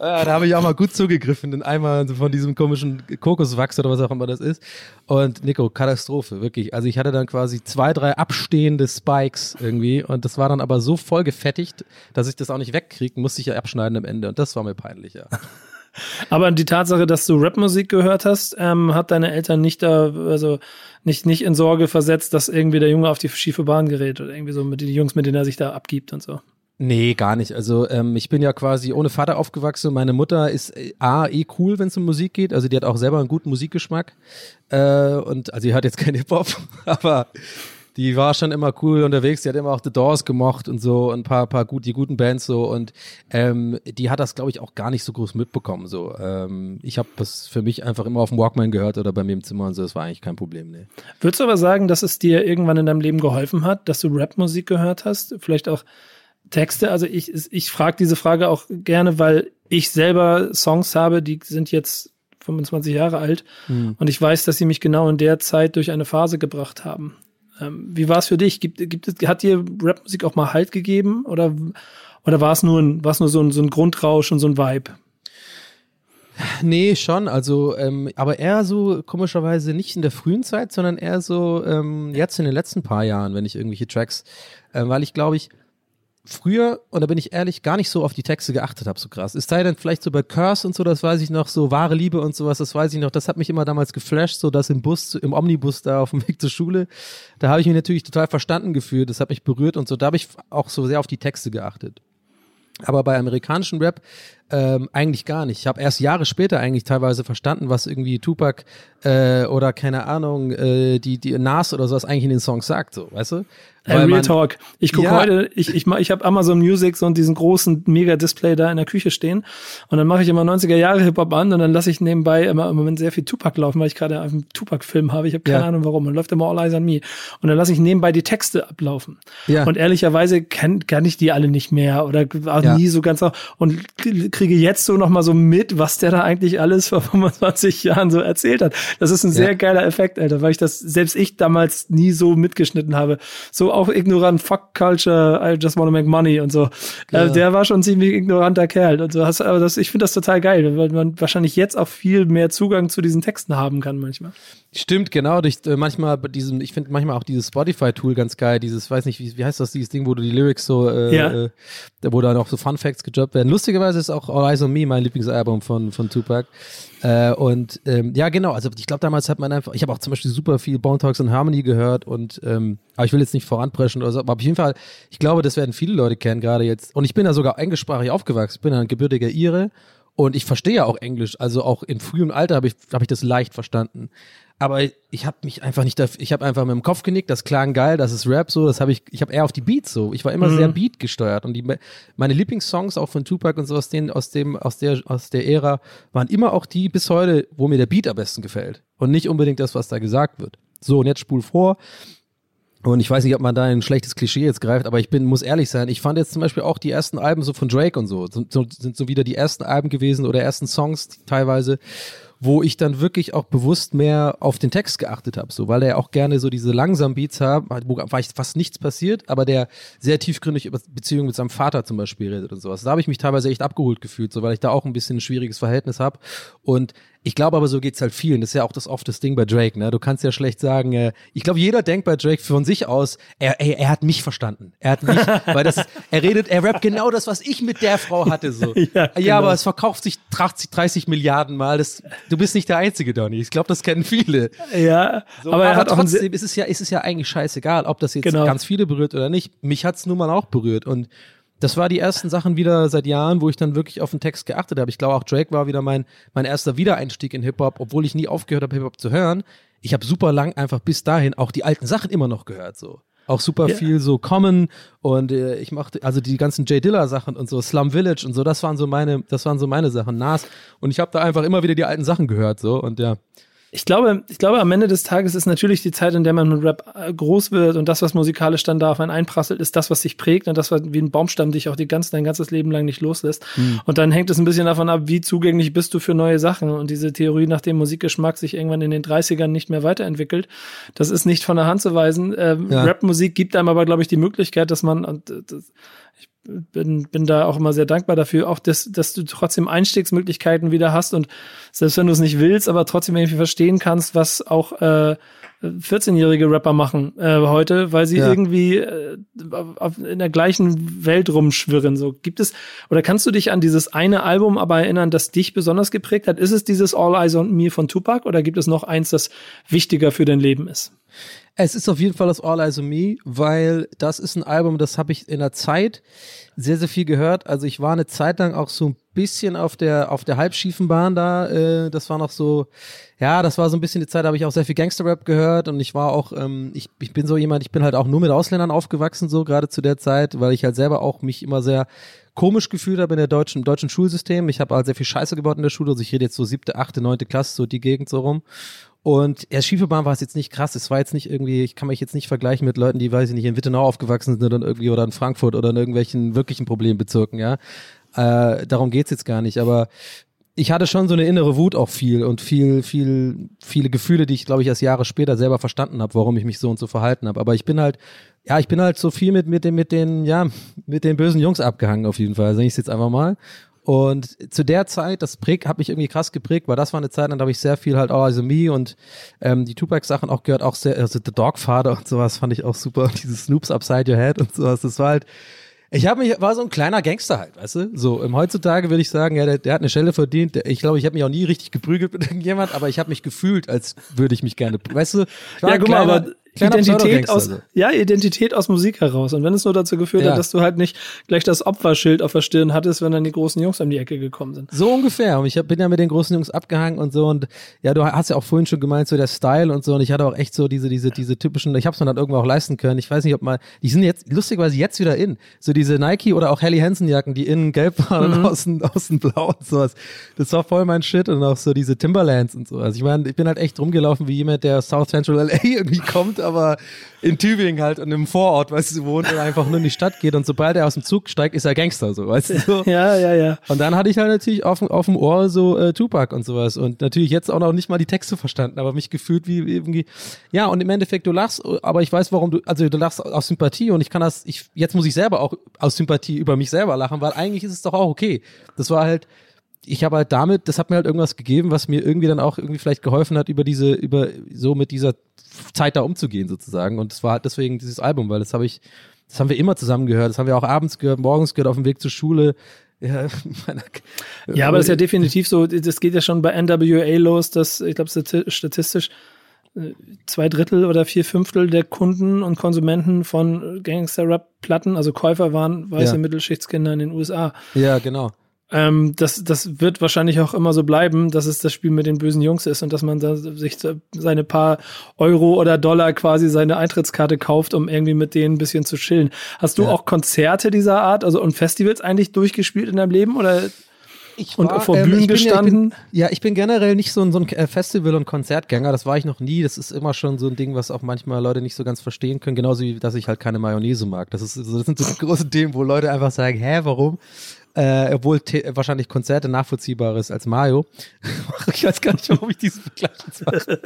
Ja, da habe ich auch mal gut zugegriffen, in einmal von diesem komischen Kokoswachs oder was auch immer das ist. Und Nico, Katastrophe, wirklich. Also ich hatte dann quasi zwei, drei abstehende Spikes irgendwie und das war dann aber so voll gefettigt, dass ich das auch nicht wegkriegen musste ich ja abschneiden am Ende und das war mir peinlich, ja. Aber die Tatsache, dass du Rapmusik gehört hast, ähm, hat deine Eltern nicht da, also nicht, nicht in Sorge versetzt, dass irgendwie der Junge auf die schiefe Bahn gerät oder irgendwie so mit den Jungs, mit denen er sich da abgibt und so. Nee, gar nicht. Also ähm, ich bin ja quasi ohne Vater aufgewachsen. Meine Mutter ist äh, A, eh cool, wenn es um Musik geht. Also die hat auch selber einen guten Musikgeschmack. Äh, und also sie hat jetzt kein Hip-Hop, aber die war schon immer cool unterwegs. Die hat immer auch The Doors gemocht und so und ein paar, paar gut, die guten Bands so. Und ähm, die hat das, glaube ich, auch gar nicht so groß mitbekommen. So, ähm, ich habe das für mich einfach immer auf dem Walkman gehört oder bei mir im Zimmer und so. Das war eigentlich kein Problem. Nee. Würdest du aber sagen, dass es dir irgendwann in deinem Leben geholfen hat, dass du Rapmusik gehört hast? Vielleicht auch Texte? Also ich, ich frage diese Frage auch gerne, weil ich selber Songs habe, die sind jetzt 25 Jahre alt hm. und ich weiß, dass sie mich genau in der Zeit durch eine Phase gebracht haben. Ähm, wie war es für dich? Gibt, gibt es, hat dir Rapmusik auch mal Halt gegeben oder, oder war es nur, ein, war es nur so ein, so ein Grundrausch und so ein Vibe? Nee, schon. Also, ähm, aber eher so komischerweise nicht in der frühen Zeit, sondern eher so ähm, jetzt in den letzten paar Jahren, wenn ich irgendwelche Tracks, äh, weil ich glaube ich, früher, und da bin ich ehrlich, gar nicht so auf die Texte geachtet habe, so krass. Es sei denn vielleicht so bei Curse und so, das weiß ich noch, so wahre Liebe und sowas, das weiß ich noch, das hat mich immer damals geflasht, so dass im Bus, im Omnibus da auf dem Weg zur Schule, da habe ich mich natürlich total verstanden gefühlt, das hat mich berührt und so, da habe ich auch so sehr auf die Texte geachtet. Aber bei amerikanischen Rap ähm, eigentlich gar nicht. Ich habe erst Jahre später eigentlich teilweise verstanden, was irgendwie Tupac äh, oder keine Ahnung, äh, die, die Nas oder sowas eigentlich in den Songs sagt, so, weißt du? Weil Real man, Talk. Ich gucke ja. heute, ich, ich, ich habe Amazon Music so und diesen großen Mega-Display da in der Küche stehen und dann mache ich immer 90er Jahre Hip-Hop an und dann lasse ich nebenbei immer im Moment sehr viel Tupac laufen, weil ich gerade einen Tupac-Film habe. Ich habe keine ja. Ahnung warum. Und läuft immer All Eyes on Me. Und dann lasse ich nebenbei die Texte ablaufen. Ja. Und ehrlicherweise kann, kann ich die alle nicht mehr oder nie so ganz auch und kriege jetzt so nochmal so mit, was der da eigentlich alles vor 25 Jahren so erzählt hat. Das ist ein sehr geiler Effekt, Alter, weil ich das selbst ich damals nie so mitgeschnitten habe. So auch ignorant, fuck culture, I just wanna make money und so. Äh, ja. der war schon ziemlich ignoranter Kerl und so. aber das, ich finde das total geil, weil man wahrscheinlich jetzt auch viel mehr Zugang zu diesen Texten haben kann manchmal. Stimmt, genau. Durch, äh, manchmal diesem, ich finde manchmal auch dieses Spotify-Tool ganz geil, dieses, weiß nicht, wie, wie heißt das, dieses Ding, wo du die Lyrics so, äh, ja. äh, wo dann auch so Fun Facts gejobbt werden. Lustigerweise ist auch All Eyes on Me mein Lieblingsalbum von, von Tupac. Äh, und ähm, ja, genau, also ich glaube, damals hat man einfach, ich habe auch zum Beispiel super viel Bone Talks in Harmony gehört und ähm, aber ich will jetzt nicht voranpreschen oder so, aber auf jeden Fall, ich glaube, das werden viele Leute kennen, gerade jetzt. Und ich bin ja sogar englischsprachig aufgewachsen, ich bin ein gebürtiger Ire und ich verstehe ja auch Englisch, also auch in frühem Alter habe ich, hab ich das leicht verstanden aber ich habe mich einfach nicht dafür, ich habe einfach mit dem Kopf genickt, das klang geil, das ist Rap so, das habe ich, ich habe eher auf die Beats so, ich war immer mhm. sehr Beat gesteuert und die, meine Lieblingssongs auch von Tupac und so aus den, aus dem, aus der, aus der Ära waren immer auch die bis heute, wo mir der Beat am besten gefällt und nicht unbedingt das, was da gesagt wird. So und jetzt spul vor. Und ich weiß nicht, ob man da ein schlechtes Klischee jetzt greift, aber ich bin, muss ehrlich sein, ich fand jetzt zum Beispiel auch die ersten Alben so von Drake und so, so sind so wieder die ersten Alben gewesen oder ersten Songs teilweise wo ich dann wirklich auch bewusst mehr auf den Text geachtet habe, so weil er auch gerne so diese langsamen Beats hat, wo fast nichts passiert, aber der sehr tiefgründig über Beziehungen mit seinem Vater zum Beispiel redet und sowas. Da habe ich mich teilweise echt abgeholt gefühlt, so weil ich da auch ein bisschen ein schwieriges Verhältnis habe und Ich glaube aber, so geht's halt vielen. Das ist ja auch das oft das Ding bei Drake, ne? Du kannst ja schlecht sagen, äh, ich glaube, jeder denkt bei Drake von sich aus, er, er, er hat mich verstanden. Er hat mich, weil das ist, er redet, er rappt genau das, was ich mit der Frau hatte, so. ja, ja genau. aber es verkauft sich 30, 30 Milliarden Mal. Das, du bist nicht der Einzige, Donny. Ich glaube, das kennen viele. Ja, so, aber, aber trotzdem ist es ja, ist es ja eigentlich scheißegal, ob das jetzt genau. ganz viele berührt oder nicht. Mich hat's nun mal auch berührt und das war die ersten Sachen wieder seit Jahren, wo ich dann wirklich auf den Text geachtet habe. Ich glaube auch Drake war wieder mein, mein erster Wiedereinstieg in Hip-Hop, obwohl ich nie aufgehört habe, Hip-Hop zu hören. Ich habe super lang einfach bis dahin auch die alten Sachen immer noch gehört, so. Auch super ja. viel so Common und äh, ich mochte also die ganzen Jay Diller Sachen und so Slum Village und so, das waren so meine, das waren so meine Sachen, Nas und ich habe da einfach immer wieder die alten Sachen gehört so und ja ich glaube, ich glaube, am Ende des Tages ist natürlich die Zeit, in der man mit Rap äh, groß wird und das, was musikalisch dann da auf einen einprasselt, ist das, was sich prägt und das, was wie ein Baumstamm dich auch die ganze, dein ganzes Leben lang nicht loslässt. Mhm. Und dann hängt es ein bisschen davon ab, wie zugänglich bist du für neue Sachen. Und diese Theorie, nach dem Musikgeschmack sich irgendwann in den 30ern nicht mehr weiterentwickelt, das ist nicht von der Hand zu weisen. Ähm, ja. Rapmusik gibt einem aber, glaube ich, die Möglichkeit, dass man, und das, ich bin, bin da auch immer sehr dankbar dafür, auch dass, dass du trotzdem Einstiegsmöglichkeiten wieder hast und selbst wenn du es nicht willst, aber trotzdem irgendwie verstehen kannst, was auch äh, 14-jährige Rapper machen äh, heute, weil sie ja. irgendwie äh, auf, in der gleichen Welt rumschwirren. So gibt es oder kannst du dich an dieses eine Album aber erinnern, das dich besonders geprägt hat? Ist es dieses All Eyes on Me von Tupac oder gibt es noch eins, das wichtiger für dein Leben ist? Es ist auf jeden Fall das All Eyes on Me, weil das ist ein Album, das habe ich in der Zeit sehr, sehr viel gehört. Also ich war eine Zeit lang auch so ein bisschen auf der, auf der halbschiefen Bahn da. Äh, das war noch so, ja, das war so ein bisschen die Zeit, da habe ich auch sehr viel Gangster-Rap gehört und ich war auch, ähm, ich, ich bin so jemand, ich bin halt auch nur mit Ausländern aufgewachsen, so gerade zu der Zeit, weil ich halt selber auch mich immer sehr komisch gefühlt habe in der deutschen, deutschen Schulsystem. Ich habe halt sehr viel Scheiße gebaut in der Schule, also ich rede jetzt so siebte, achte, neunte Klasse, so die Gegend so rum. Und ja, Schiefebahn war es jetzt nicht krass. Es war jetzt nicht irgendwie, ich kann mich jetzt nicht vergleichen mit Leuten, die, weiß ich nicht, in Wittenau aufgewachsen sind oder irgendwie oder in Frankfurt oder in irgendwelchen wirklichen Problembezirken, ja. Äh, darum geht's jetzt gar nicht. Aber ich hatte schon so eine innere Wut auch viel und viel, viel, viele Gefühle, die ich, glaube ich, erst Jahre später selber verstanden habe, warum ich mich so und so verhalten habe. Aber ich bin halt, ja, ich bin halt so viel mit, mit den, mit den, ja, mit den bösen Jungs abgehangen auf jeden Fall, sage ich es jetzt einfach mal. Und zu der Zeit, das prägt, hat mich irgendwie krass geprägt, weil das war eine Zeit, dann habe ich sehr viel halt auch, also Me und ähm, die Tupac-Sachen auch gehört, auch sehr, also The Dogfather und sowas fand ich auch super. Dieses Snoops Upside Your Head und sowas, das war halt, ich habe mich, war so ein kleiner Gangster halt, weißt du? So, im heutzutage würde ich sagen, ja, der, der hat eine Stelle verdient. Der, ich glaube, ich habe mich auch nie richtig geprügelt mit irgendjemand, aber ich habe mich gefühlt, als würde ich mich gerne, weißt du? ja, guck mal, aber Identität aus, also. ja, Identität aus Musik heraus. Und wenn es nur dazu geführt ja. hat, dass du halt nicht gleich das Opferschild auf der Stirn hattest, wenn dann die großen Jungs um die Ecke gekommen sind. So ungefähr. Und ich hab, bin ja mit den großen Jungs abgehangen und so. Und ja, du hast ja auch vorhin schon gemeint, so der Style und so. Und ich hatte auch echt so diese, diese, diese typischen, ich hab's mir dann irgendwo auch leisten können. Ich weiß nicht, ob mal, die sind jetzt lustigerweise jetzt wieder in. So diese Nike oder auch Helly Hansen Jacken, die innen gelb waren mhm. und außen, außen blau und sowas. Das war voll mein Shit. Und auch so diese Timberlands und so. Also ich meine, ich bin halt echt rumgelaufen wie jemand, der South Central LA irgendwie kommt, aber in Tübingen halt und im Vorort, weißt du, wohnt und einfach nur in die Stadt geht und sobald er aus dem Zug steigt, ist er Gangster, so, weißt du, so. Ja, ja, ja. Und dann hatte ich halt natürlich auf, auf dem Ohr so äh, Tupac und sowas und natürlich jetzt auch noch nicht mal die Texte verstanden, aber mich gefühlt wie irgendwie, ja, und im Endeffekt, du lachst, aber ich weiß, warum du, also du lachst aus Sympathie und ich kann das, ich, jetzt muss ich selber auch aus Sympathie über mich selber lachen, weil eigentlich ist es doch auch okay. Das war halt, ich habe halt damit, das hat mir halt irgendwas gegeben, was mir irgendwie dann auch irgendwie vielleicht geholfen hat, über diese, über so mit dieser Zeit da umzugehen sozusagen. Und es war halt deswegen dieses Album, weil das habe ich, das haben wir immer zusammen gehört, das haben wir auch abends gehört, morgens gehört, auf dem Weg zur Schule. Ja, ja aber das ist ja definitiv so, das geht ja schon bei NWA los, dass, ich glaube, statistisch äh, zwei Drittel oder vier Fünftel der Kunden und Konsumenten von Gangster-Rap-Platten, also Käufer waren weiße ja. Mittelschichtskinder in den USA. Ja, genau. Ähm, das, das wird wahrscheinlich auch immer so bleiben, dass es das Spiel mit den bösen Jungs ist und dass man da sich seine paar Euro oder Dollar quasi seine Eintrittskarte kauft, um irgendwie mit denen ein bisschen zu chillen. hast du ja. auch Konzerte dieser Art, also und Festivals eigentlich durchgespielt in deinem Leben oder ich war, und vor ähm, Bühnen gestanden? Ja ich, bin, ja, ich bin generell nicht so ein, so ein äh, Festival- und Konzertgänger. Das war ich noch nie. Das ist immer schon so ein Ding, was auch manchmal Leute nicht so ganz verstehen können. Genauso wie, dass ich halt keine Mayonnaise mag. Das ist, das sind so die großen Themen, wo Leute einfach sagen, hä, warum? Äh, obwohl wahrscheinlich Konzerte nachvollziehbares als Mario. ich weiß gar nicht, warum ich diesen Vergleich jetzt mache.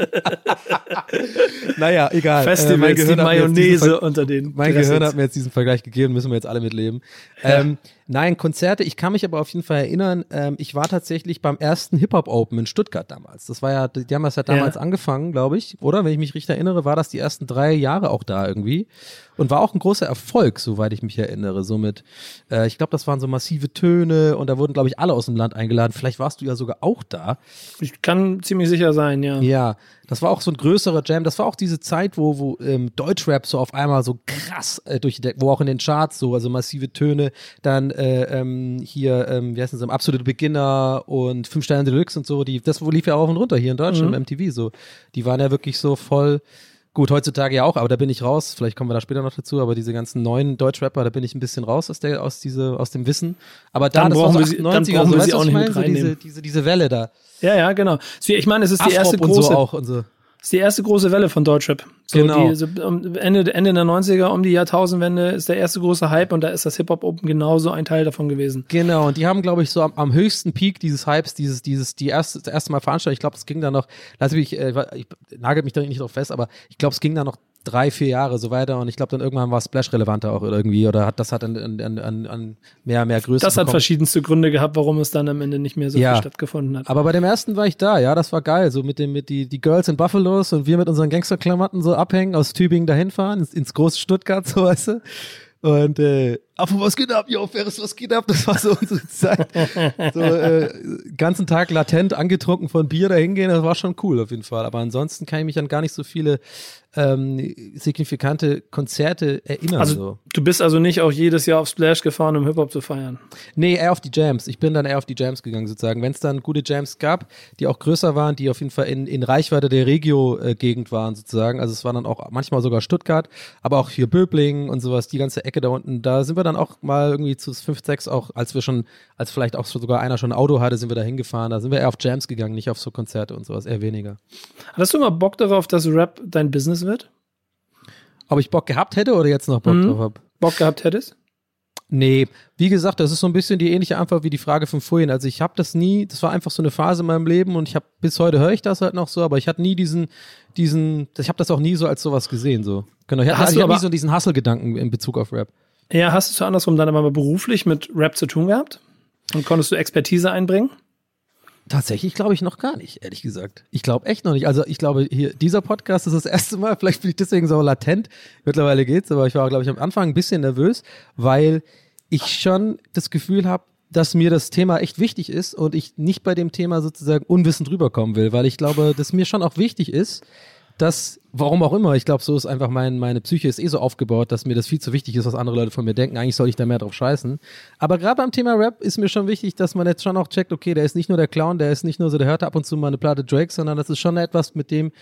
naja, egal. Festivals, äh, die Mayonnaise unter den Mein Dressings. Gehirn hat mir jetzt diesen Vergleich gegeben, müssen wir jetzt alle mitleben. Ja. Nein, Konzerte, ich kann mich aber auf jeden Fall erinnern, ähm, ich war tatsächlich beim ersten Hip-Hop Open in Stuttgart damals. Das war ja, die haben das ja damals ja. angefangen, glaube ich, oder? Wenn ich mich richtig erinnere, war das die ersten drei Jahre auch da irgendwie. Und war auch ein großer Erfolg, soweit ich mich erinnere. Somit, äh, ich glaube, das waren so massive Töne und da wurden, glaube ich, alle aus dem Land eingeladen. Vielleicht warst du ja sogar auch da. Ich kann ziemlich sicher sein, ja. Ja, das war auch so ein größerer Jam. Das war auch diese Zeit, wo, wo ähm, Deutschrap so auf einmal so krass äh, durch wo auch in den Charts so, also massive Töne, dann äh, ähm, hier, ähm, wie heißt das, Absolute Beginner und Fünf Sterne Deluxe und so, die, das lief ja auch und runter hier in Deutschland, mhm. MTV so. Die waren ja wirklich so voll Gut, heutzutage ja auch, aber da bin ich raus. Vielleicht kommen wir da später noch dazu. Aber diese ganzen neuen Deutschrapper, da bin ich ein bisschen raus aus der, aus diese, aus dem Wissen. Aber da, dann das war so 98 er so, weißt du, was ich meine? So diese, diese, diese Welle da. Ja, ja, genau. Ich meine, es ist die erste große. Und so auch und so. Das ist die erste große Welle von Deutschrap. So genau. Die, so Ende, Ende der 90er, um die Jahrtausendwende ist der erste große Hype und da ist das Hip-Hop Open genauso ein Teil davon gewesen. Genau, und die haben, glaube ich, so am, am, höchsten Peak dieses Hypes, dieses, dieses, die erste, das erste Mal veranstaltet. Ich glaube, es ging da noch, lass mich, äh, ich nagel mich da nicht drauf fest, aber ich glaube, es ging da noch drei, vier Jahre so weiter und ich glaube dann irgendwann war Splash relevanter auch irgendwie oder hat das hat an, an, an, an mehr, mehr Größe Das hat bekommen. verschiedenste Gründe gehabt, warum es dann am Ende nicht mehr so ja. viel stattgefunden hat. Aber bei dem ersten war ich da, ja, das war geil, so mit dem, mit die, die Girls in Buffalos und wir mit unseren Gangsterklamotten so abhängen, aus Tübingen dahin fahren, ins, ins große Stuttgart, so weißt du. Und äh, aber was geht ab, yo, Ferris, was geht ab? Das war so unsere Zeit. So äh, ganzen Tag latent angetrunken von Bier dahin gehen, das war schon cool auf jeden Fall. Aber ansonsten kann ich mich an gar nicht so viele ähm, signifikante Konzerte erinnern. Also so. du bist also nicht auch jedes Jahr auf Splash gefahren, um Hip-Hop zu feiern? Nee, eher auf die Jams. Ich bin dann eher auf die Jams gegangen sozusagen. Wenn es dann gute Jams gab, die auch größer waren, die auf jeden Fall in, in Reichweite der Regio-Gegend waren sozusagen. Also es war dann auch manchmal sogar Stuttgart, aber auch hier Böblingen und sowas, die ganze Ecke da unten. Da sind wir dann auch mal irgendwie zu 5, 6 auch, als wir schon, als vielleicht auch sogar einer schon ein Auto hatte, sind wir da hingefahren. Da sind wir eher auf Jams gegangen, nicht auf so Konzerte und sowas, eher weniger. Hattest du mal Bock darauf, dass Rap dein Business Business wird? Ob ich Bock gehabt hätte oder jetzt noch Bock mhm. drauf habe? Bock gehabt hättest? Nee, wie gesagt, das ist so ein bisschen die ähnliche Antwort wie die Frage von vorhin. Also ich habe das nie, das war einfach so eine Phase in meinem Leben und ich habe bis heute höre ich das halt noch so, aber ich hatte nie diesen, diesen, ich habe das auch nie so als sowas gesehen so. Genau, ich hatte nie so diesen Hustle-Gedanken in Bezug auf Rap. Ja, hast du andersrum dann aber beruflich mit Rap zu tun gehabt? Und konntest du Expertise einbringen? Tatsächlich glaube ich noch gar nicht, ehrlich gesagt. Ich glaube echt noch nicht. Also ich glaube, hier, dieser Podcast ist das erste Mal, vielleicht bin ich deswegen so latent. Mittlerweile geht's, aber ich war, glaube ich, am Anfang ein bisschen nervös, weil ich schon das Gefühl habe, dass mir das Thema echt wichtig ist und ich nicht bei dem Thema sozusagen unwissend rüberkommen will, weil ich glaube, dass mir schon auch wichtig ist, dass, warum auch immer, ich glaube, so ist einfach mein, meine Psyche ist eh so aufgebaut, dass mir das viel zu wichtig ist, was andere Leute von mir denken. Eigentlich soll ich da mehr drauf scheißen. Aber gerade beim Thema Rap ist mir schon wichtig, dass man jetzt schon auch checkt, okay, der ist nicht nur der Clown, der ist nicht nur so, der hört ab und zu mal eine Platte Drake, sondern das ist schon etwas, mit dem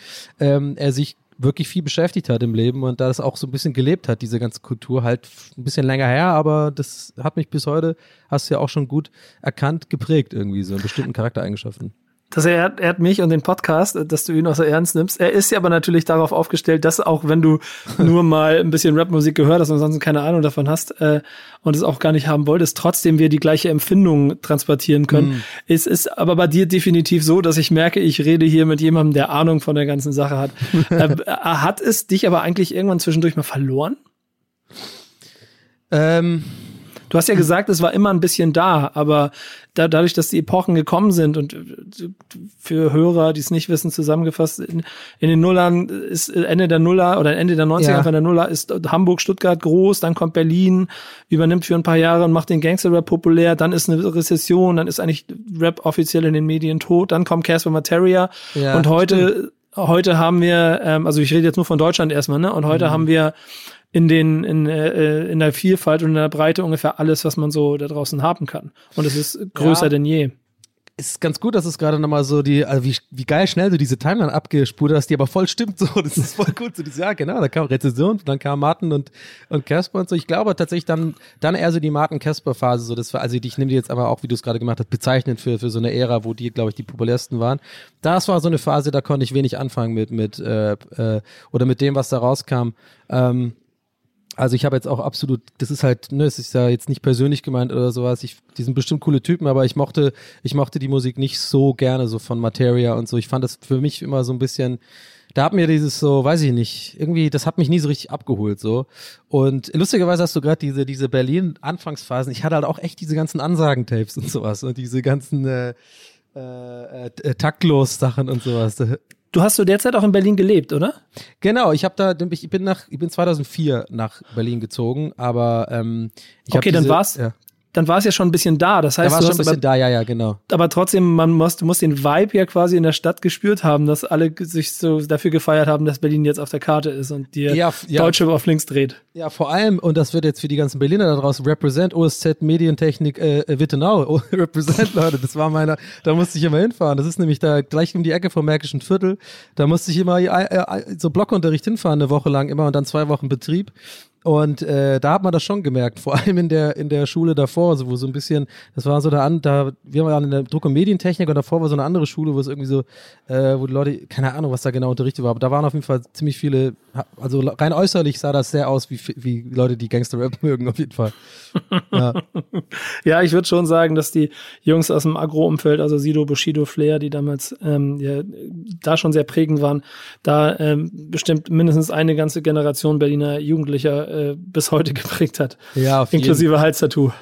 ähm, er sich wirklich viel beschäftigt hat im Leben und da das auch so ein bisschen gelebt hat, diese ganze Kultur, halt ein bisschen länger her, aber das hat mich bis heute, hast du ja auch schon gut erkannt, geprägt irgendwie, so in bestimmten Charaktereigenschaften dass er ehrt mich und den Podcast, dass du ihn auch so ernst nimmst. Er ist ja aber natürlich darauf aufgestellt, dass auch wenn du nur mal ein bisschen Rapmusik gehört hast und ansonsten keine Ahnung davon hast äh, und es auch gar nicht haben wolltest, trotzdem wir die gleiche Empfindung transportieren können. Mhm. Es ist aber bei dir definitiv so, dass ich merke, ich rede hier mit jemandem, der Ahnung von der ganzen Sache hat. äh, hat es dich aber eigentlich irgendwann zwischendurch mal verloren? Ähm Du hast ja gesagt, es war immer ein bisschen da, aber da, dadurch, dass die Epochen gekommen sind und äh, für Hörer, die es nicht wissen, zusammengefasst, in, in den Nullern ist Ende der Nuller oder Ende der 90er, ja. von der Nuller ist Hamburg, Stuttgart groß, dann kommt Berlin, übernimmt für ein paar Jahre und macht den Gangster-Rap populär, dann ist eine Rezession, dann ist eigentlich Rap offiziell in den Medien tot, dann kommt Casper Materia ja, und heute, stimmt. heute haben wir, ähm, also ich rede jetzt nur von Deutschland erstmal, ne, und heute mhm. haben wir in den in, äh, in der Vielfalt und in der Breite ungefähr alles, was man so da draußen haben kann. Und es ist größer ja. denn je ist ganz gut, dass es gerade nochmal so die, also wie, wie geil schnell du diese Timeline abgespult hast, die aber voll stimmt so. Das ist voll gut. So dieses, ja, genau, da kam Rezession, dann kam Martin und, und Casper und so. Ich glaube tatsächlich dann, dann eher so die Martin-Casper-Phase, so das war, also ich nehme die jetzt aber auch, wie du es gerade gemacht hast, bezeichnend für, für so eine Ära, wo die, glaube ich, die populärsten waren. Das war so eine Phase, da konnte ich wenig anfangen mit, mit, äh, äh, oder mit dem, was da rauskam. Ähm, Also ich habe jetzt auch absolut, das ist halt, ne, es ist ja jetzt nicht persönlich gemeint oder sowas. Ich, die sind bestimmt coole Typen, aber ich mochte, ich mochte die Musik nicht so gerne, so von Materia und so. Ich fand das für mich immer so ein bisschen, da hat mir dieses so, weiß ich nicht, irgendwie, das hat mich nie so richtig abgeholt so. Und lustigerweise hast du gerade diese diese Berlin Anfangsphasen. Ich hatte halt auch echt diese ganzen Ansagentapes und sowas und diese ganzen äh, äh, äh, taktlos Sachen und sowas. Du hast zu der Zeit auch in Berlin gelebt, oder? Genau, ich habe da, ich bin nach, ich bin 2004 nach Berlin gezogen, aber ähm, okay, dann war's. Ja dann war es ja schon ein bisschen da. Das heißt, da war schon ein bisschen aber, da, ja, ja, genau. Aber trotzdem, man muss, du musst den Vibe ja quasi in der Stadt gespürt haben, dass alle sich so dafür gefeiert haben, dass Berlin jetzt auf der Karte ist und die ja, ja. Deutsche auf links dreht. Ja, vor allem, und das wird jetzt für die ganzen Berliner da draußen, Represent OSZ Medientechnik äh, äh Wittenau. Oh, represent, Leute, das war meiner, da musste ich immer hinfahren. Das ist nämlich da gleich um die Ecke vom Märkischen Viertel. Da musste ich immer äh, äh, so Blockunterricht hinfahren, eine Woche lang immer und dann zwei Wochen Betrieb. Und äh, da hat man das schon gemerkt, vor allem in der in der Schule davor, so, wo so ein bisschen, das war so da, da wir waren in der Druck- und Medientechnik und davor war so eine andere Schule, wo es irgendwie so, äh, wo die Leute, keine Ahnung, was da genau unterrichtet war, aber da waren auf jeden Fall ziemlich viele, also rein äußerlich sah das sehr aus wie, wie Leute, die Gangster-Rap mögen, auf jeden Fall. Ja, ja ich würde schon sagen, dass die Jungs aus dem Agro-Umfeld, also Sido, Bushido, Flair, die damals ähm, ja, da schon sehr prägend waren, da ähm, bestimmt mindestens eine ganze Generation Berliner Jugendlicher äh, bis heute geprägt hat. Ja, auf Inklusive Halstattoo.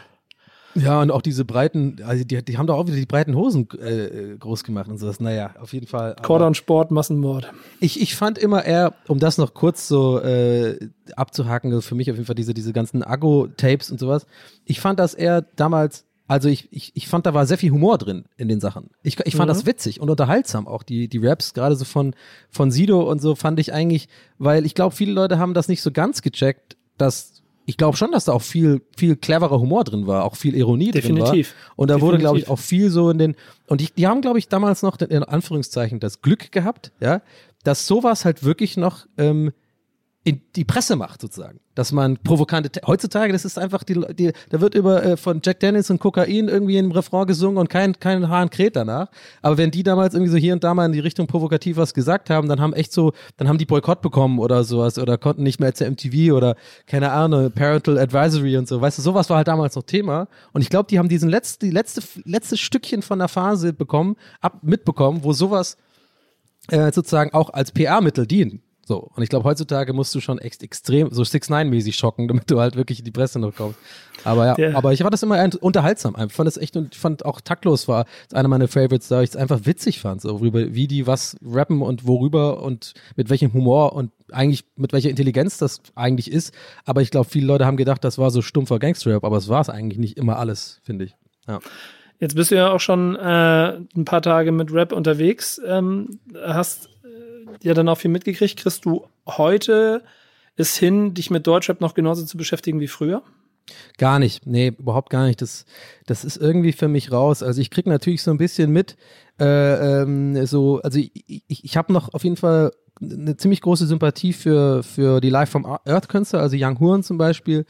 Ja, und auch diese breiten, also die, die haben doch auch wieder die breiten Hosen äh, groß gemacht und sowas. Naja, auf jeden Fall. Cordon Sport, Massenmord. Ich, ich fand immer eher, um das noch kurz so äh, abzuhaken, für mich auf jeden Fall diese, diese ganzen Aggo-Tapes und sowas. Ich fand das eher damals also ich, ich, ich fand, da war sehr viel Humor drin in den Sachen. Ich, ich fand mhm. das witzig und unterhaltsam auch. Die, die Raps, gerade so von, von Sido und so, fand ich eigentlich, weil ich glaube, viele Leute haben das nicht so ganz gecheckt, dass ich glaube schon, dass da auch viel, viel cleverer Humor drin war, auch viel Ironie Definitiv. drin war. Und da Definitiv. wurde, glaube ich, auch viel so in den, und die, die haben, glaube ich, damals noch in Anführungszeichen das Glück gehabt, ja, dass sowas halt wirklich noch ähm, in die Presse macht sozusagen, dass man provokante heutzutage das ist einfach die, die da wird über äh, von Jack Daniels und Kokain irgendwie im Refrain gesungen und kein kein Hahn kräht danach, aber wenn die damals irgendwie so hier und da mal in die Richtung provokativ was gesagt haben, dann haben echt so dann haben die Boykott bekommen oder sowas oder konnten nicht mehr zur MTV oder keine Ahnung, Parental Advisory und so, weißt du, sowas war halt damals noch Thema. Und ich glaube, die haben diesen letzte die letzte letzte Stückchen von der Phase bekommen, ab mitbekommen, wo sowas äh, sozusagen auch als PR-Mittel dienen. So, und ich glaube, heutzutage musst du schon echt extrem, so 6-9-mäßig schocken, damit du halt wirklich in die Presse noch kommst. Aber ja, ja. aber ich fand das immer unterhaltsam. Ich fand das echt und ich fand auch taktlos war einer meiner Favorites, da ich es einfach witzig fand, so worüber, wie die was rappen und worüber und mit welchem Humor und eigentlich mit welcher Intelligenz das eigentlich ist. Aber ich glaube, viele Leute haben gedacht, das war so stumpfer Gangster-Rap, aber es war es eigentlich nicht immer alles, finde ich. Ja. Jetzt bist du ja auch schon äh, ein paar Tage mit Rap unterwegs. Ähm, hast ja dann auch viel mitgekriegt. Kriegst du heute es hin, dich mit Deutschrap noch genauso zu beschäftigen wie früher? Gar nicht, nee, überhaupt gar nicht. Das, das ist irgendwie für mich raus. Also ich krieg natürlich so ein bisschen mit, äh, ähm, so, also ich, ich, ich habe noch auf jeden Fall eine ziemlich große Sympathie für, für die Live from Earth Künstler, also Young Horn zum Beispiel.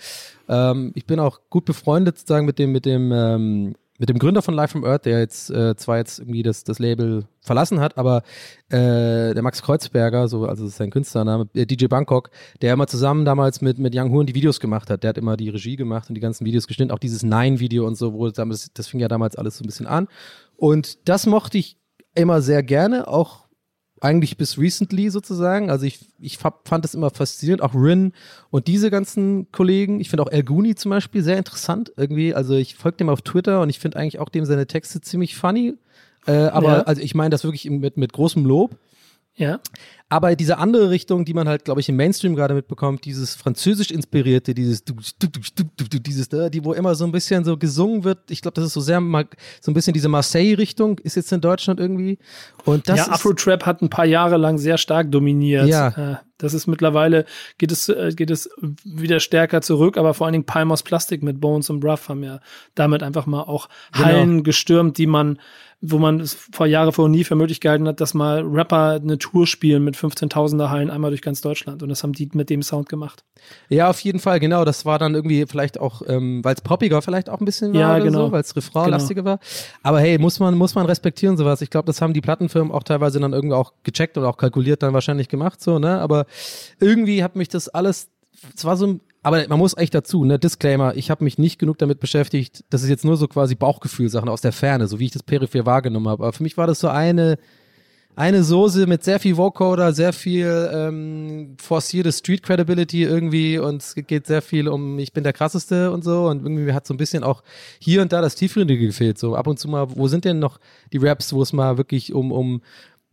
Ähm, ich bin auch gut befreundet sozusagen mit dem, mit dem ähm, mit dem Gründer von Live from Earth, der jetzt äh, zwar jetzt irgendwie das, das Label verlassen hat, aber äh, der Max Kreuzberger, so also sein Künstlername, äh, DJ Bangkok, der immer zusammen damals mit mit Young Horn die Videos gemacht hat. Der hat immer die Regie gemacht und die ganzen Videos geschnitten, auch dieses Nine-Video und so, wo damals, das fing ja damals alles so ein bisschen an. Und das mochte ich immer sehr gerne, auch eigentlich bis recently sozusagen. Also ich, ich fand das immer faszinierend, auch Rin und diese ganzen Kollegen. Ich finde auch El Guni zum Beispiel sehr interessant irgendwie. Also ich folge dem auf Twitter und ich finde eigentlich auch dem seine Texte ziemlich funny. Äh, aber ja. also ich meine das wirklich mit, mit großem Lob. Ja. Aber diese andere Richtung, die man halt, glaube ich, im Mainstream gerade mitbekommt, dieses französisch inspirierte, dieses, dieses, die wo immer so ein bisschen so gesungen wird. Ich glaube, das ist so sehr, so ein bisschen diese Marseille-Richtung ist jetzt in Deutschland irgendwie. Und das ja, Afro-Trap hat ein paar Jahre lang sehr stark dominiert. Ja. Äh, das ist mittlerweile, geht es, äh, geht es wieder stärker zurück, aber vor allen Dingen Palmos Plastik mit Bones und Bruff haben ja damit einfach mal auch genau. Hallen genau. gestürmt, die man wo man es vor Jahre vorher nie für möglich gehalten hat, dass mal Rapper eine Tour spielen mit 15.000er Hallen einmal durch ganz Deutschland. Und das haben die mit dem Sound gemacht. Ja, auf jeden Fall, genau. Das war dann irgendwie vielleicht auch, ähm, weil es poppiger vielleicht auch ein bisschen war ja, oder genau. so, weil es refrainlastiger genau. war. Aber hey, muss man, muss man respektieren sowas. Ich glaube, das haben die Plattenfirmen auch teilweise dann irgendwie auch gecheckt und auch kalkuliert dann wahrscheinlich gemacht, so, ne? Aber irgendwie hat mich das alles, es war so aber man muss echt dazu, ne, Disclaimer, ich habe mich nicht genug damit beschäftigt, das ist jetzt nur so quasi Bauchgefühlsachen aus der Ferne, so wie ich das peripher wahrgenommen habe. Aber für mich war das so eine, eine Soße mit sehr viel Vocoder, sehr viel ähm, forcierte Street Credibility irgendwie und es geht sehr viel um, ich bin der krasseste und so und irgendwie hat so ein bisschen auch hier und da das Tiefgründige gefehlt. So ab und zu mal, wo sind denn noch die Raps, wo es mal wirklich um, um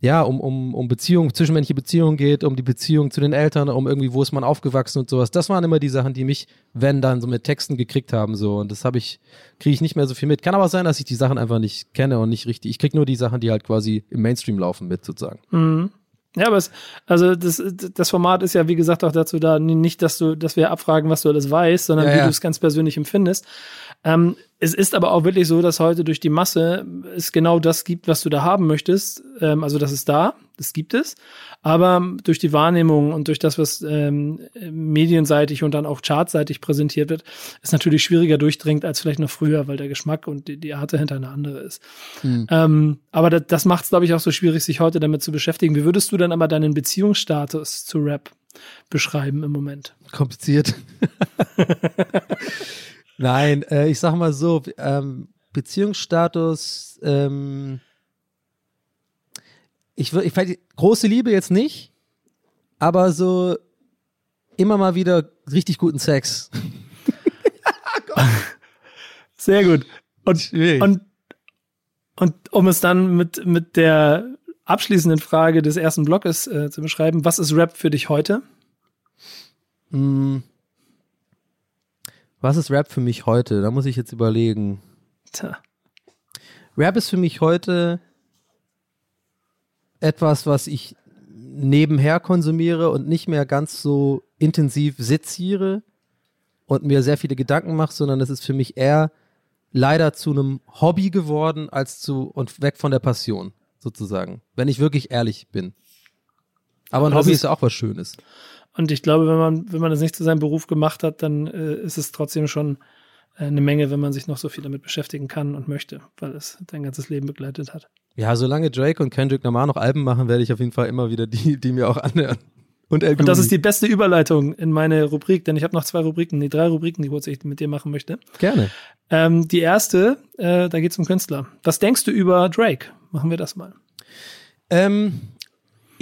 ja, um, um, um Beziehungen, zwischenmenschliche Beziehungen geht, um die Beziehung zu den Eltern, um irgendwie, wo ist man aufgewachsen und sowas. Das waren immer die Sachen, die mich, wenn dann, so mit Texten gekriegt haben, so. Und das habe ich, kriege ich nicht mehr so viel mit. Kann aber sein, dass ich die Sachen einfach nicht kenne und nicht richtig. Ich krieg nur die Sachen, die halt quasi im Mainstream laufen mit, sozusagen. Mhm. Ja, aber es, also das, das Format ist ja, wie gesagt, auch dazu da, nicht, dass du, dass wir abfragen, was du alles weißt, sondern Ja, wie ja. du es ganz persönlich empfindest. Ähm, es ist aber auch wirklich so, dass heute durch die Masse es genau das gibt, was du da haben möchtest. Ähm, also das ist da, das gibt es. Aber durch die Wahrnehmung und durch das, was ähm, medienseitig und dann auch chartseitig präsentiert wird, ist natürlich schwieriger durchdringt als vielleicht noch früher, weil der Geschmack und die, die Art dahinter eine andere ist. Ähm, aber das, das macht es, glaube ich, auch so schwierig, sich heute damit zu beschäftigen. Wie würdest du dann aber deinen Beziehungsstatus zu Rap beschreiben im Moment? Kompliziert. Nein, äh, ich sag mal so, ähm, Beziehungsstatus, ähm, ich würde, ich weiß, große Liebe jetzt nicht, aber so immer mal wieder richtig guten Sex. Sehr gut. Und, und, und um es dann mit, mit der abschließenden Frage des ersten Blockes äh, zu beschreiben, was ist Rap für dich heute? Mm. Was ist Rap für mich heute? Da muss ich jetzt überlegen. Tja. Rap ist für mich heute etwas, was ich nebenher konsumiere und nicht mehr ganz so intensiv seziere und mir sehr viele Gedanken mache, sondern es ist für mich eher leider zu einem Hobby geworden als zu und weg von der Passion sozusagen, wenn ich wirklich ehrlich bin. Aber ein Aber Hobby ist- ist ja auch was Schönes. Und ich glaube, wenn man, wenn man das nicht zu seinem Beruf gemacht hat, dann äh, ist es trotzdem schon äh, eine Menge, wenn man sich noch so viel damit beschäftigen kann und möchte, weil es dein ganzes Leben begleitet hat. Ja, solange Drake und Kendrick Lamar noch Alben machen, werde ich auf jeden Fall immer wieder die, die mir auch annähern. Und, Und das ist die beste Überleitung in meine Rubrik, denn ich habe noch zwei Rubriken, nee, drei Rubriken, die ich kurz mit dir machen möchte. Gerne. Ähm, die erste, äh, da geht es um Künstler. Was denkst du über Drake? Machen wir das mal. Ähm,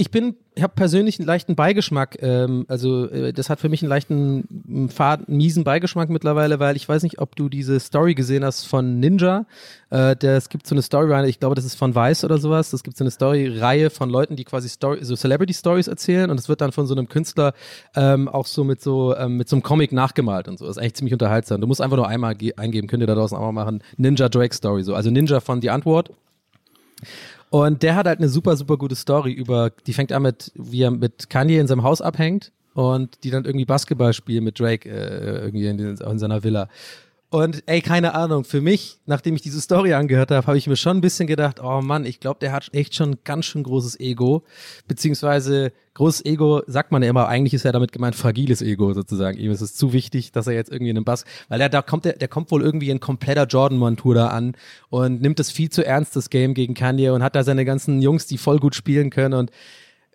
ich bin, ich habe persönlich einen leichten Beigeschmack. Ähm, also äh, das hat für mich einen leichten, faden, miesen Beigeschmack mittlerweile, weil ich weiß nicht, ob du diese Story gesehen hast von Ninja. Äh, der, es gibt so eine Storyreihe, ich glaube, das ist von Vice oder sowas. Es gibt so eine Story-Reihe von Leuten, die quasi Story, so Celebrity-Stories erzählen und es wird dann von so einem Künstler ähm, auch so mit so ähm, mit so einem Comic nachgemalt und so. Das ist echt ziemlich unterhaltsam. Du musst einfach nur einmal ge- eingeben, könnt ihr da draußen auch mal machen. Ninja Drake Story so. Also Ninja von Die Antwort. Und der hat halt eine super, super gute Story über, die fängt an mit, wie er mit Kanye in seinem Haus abhängt und die dann irgendwie Basketball spielen mit Drake äh, irgendwie in, den, in seiner Villa. Und ey, keine Ahnung, für mich, nachdem ich diese Story angehört habe, habe ich mir schon ein bisschen gedacht, oh Mann, ich glaube, der hat echt schon ganz schön großes Ego. Beziehungsweise großes Ego, sagt man ja immer, eigentlich ist ja damit gemeint fragiles Ego sozusagen. Ihm ist es zu wichtig, dass er jetzt irgendwie in einem Bass, weil der, da kommt der, der kommt wohl irgendwie in kompletter Jordan-Montur da an und nimmt es viel zu ernst, das Game gegen Kanye und hat da seine ganzen Jungs, die voll gut spielen können und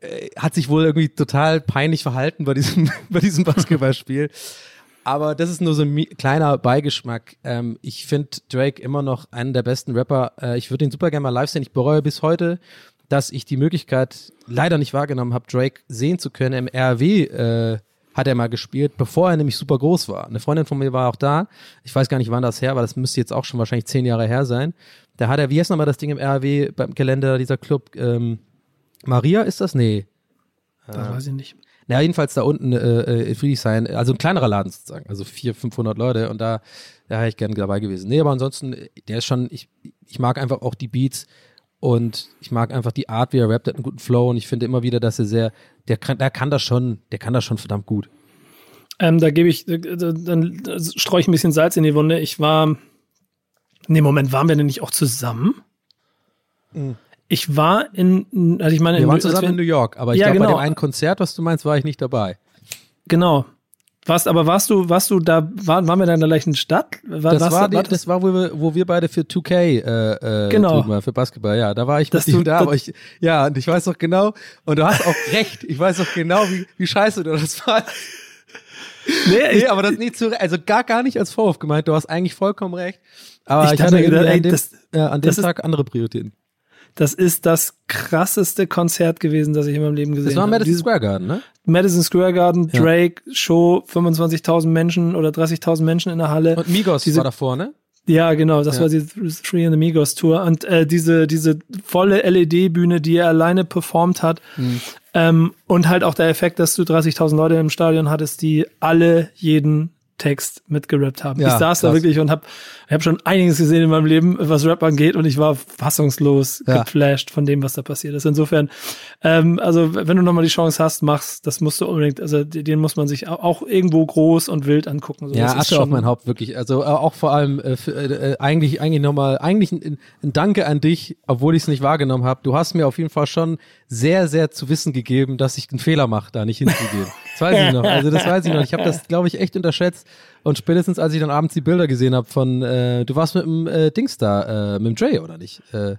äh, hat sich wohl irgendwie total peinlich verhalten bei diesem, bei diesem Basketballspiel. Aber das ist nur so ein kleiner Beigeschmack. Ähm, ich finde Drake immer noch einen der besten Rapper. Äh, ich würde ihn super gerne mal live sehen. Ich bereue bis heute, dass ich die Möglichkeit leider nicht wahrgenommen habe, Drake sehen zu können. Im RW äh, hat er mal gespielt, bevor er nämlich super groß war. Eine Freundin von mir war auch da. Ich weiß gar nicht, wann das her war. Das müsste jetzt auch schon wahrscheinlich zehn Jahre her sein. Da hat er, wie heißt nochmal das Ding im RW beim Gelände, dieser Club? Ähm, Maria ist das? Nee. Das weiß ich nicht. Na, jedenfalls da unten äh, äh, in Friedrichshain, also ein kleinerer Laden sozusagen, also 400, 500 Leute und da, da wäre ich gerne dabei gewesen. Nee, aber ansonsten, äh, der ist schon, ich, ich mag einfach auch die Beats und ich mag einfach die Art, wie er rappt, hat einen guten Flow und ich finde immer wieder, dass er sehr, der kann, der kann das schon, der kann das schon verdammt gut. Ähm, da gebe ich, äh, dann streue ich ein bisschen Salz in die Wunde. Ich war, nee, Moment, waren wir denn nicht auch zusammen? Ich war in, also ich meine, Wir waren zusammen wir- in New York, aber ich Ja, glaube, bei genau. dem einen Konzert, was du meinst, war ich nicht dabei. Genau. Warst, aber warst du, warst du da, war, waren wir da in der gleichen Stadt? War, Das warst war, die, das war, wo wir, wo wir beide für 2K äh, äh, Genau. waren, für Basketball, ja, da war ich Dass mit du- da, aber ich, ja, und ich weiß doch genau, und du hast auch recht, ich weiß doch genau, wie, wie scheiße du das war. nee, nee, aber das nicht zu, also gar, gar nicht als Vorwurf gemeint. Du hast eigentlich vollkommen recht. Aber ich, Ich ich, hatte gedacht, ey, an dem, das- äh, an dem das ist- Tag andere Prioritäten. Das ist das krasseste Konzert gewesen, das ich in meinem Leben gesehen Das war habe. Madison Dieses- Square Garden, ne? Madison Square Garden, Ja. Drake, Show, 25.000 Menschen oder 30.000 Menschen in der Halle. Und Migos Diese- war davor, ne? Ja, genau, das Ja. war die Three in the Migos Tour. Und äh, diese, diese volle LED-Bühne, die er alleine performt hat. Hm. Ähm, und halt auch der Effekt, dass du 30.000 Leute im Stadion hattest, die alle jeden Text mitgerappt haben. Ja, ich saß da krass. wirklich und habe hab schon einiges gesehen in meinem Leben, was Rap angeht, und ich war fassungslos Ja. geflasht von dem, was da passiert ist. Insofern, ähm, also wenn du nochmal die Chance hast, mach's, das musst du unbedingt, also den muss man sich auch, irgendwo groß und wild angucken. So, Ja, Asche auf mein Haupt, wirklich. Also äh, auch vor allem äh, für, äh, äh, eigentlich eigentlich nochmal, eigentlich ein, ein Danke an dich, obwohl ich es nicht wahrgenommen habe. Du hast mir auf jeden Fall schon sehr, sehr zu wissen gegeben, dass ich einen Fehler mache, da nicht hinzugehen. Das weiß ich noch. Also das weiß ich noch. Ich habe das, glaube ich, echt unterschätzt. Und spätestens, als ich dann abends die Bilder gesehen habe von, äh, du warst mit dem äh, Dings da, äh, mit dem Dre, oder nicht? Äh,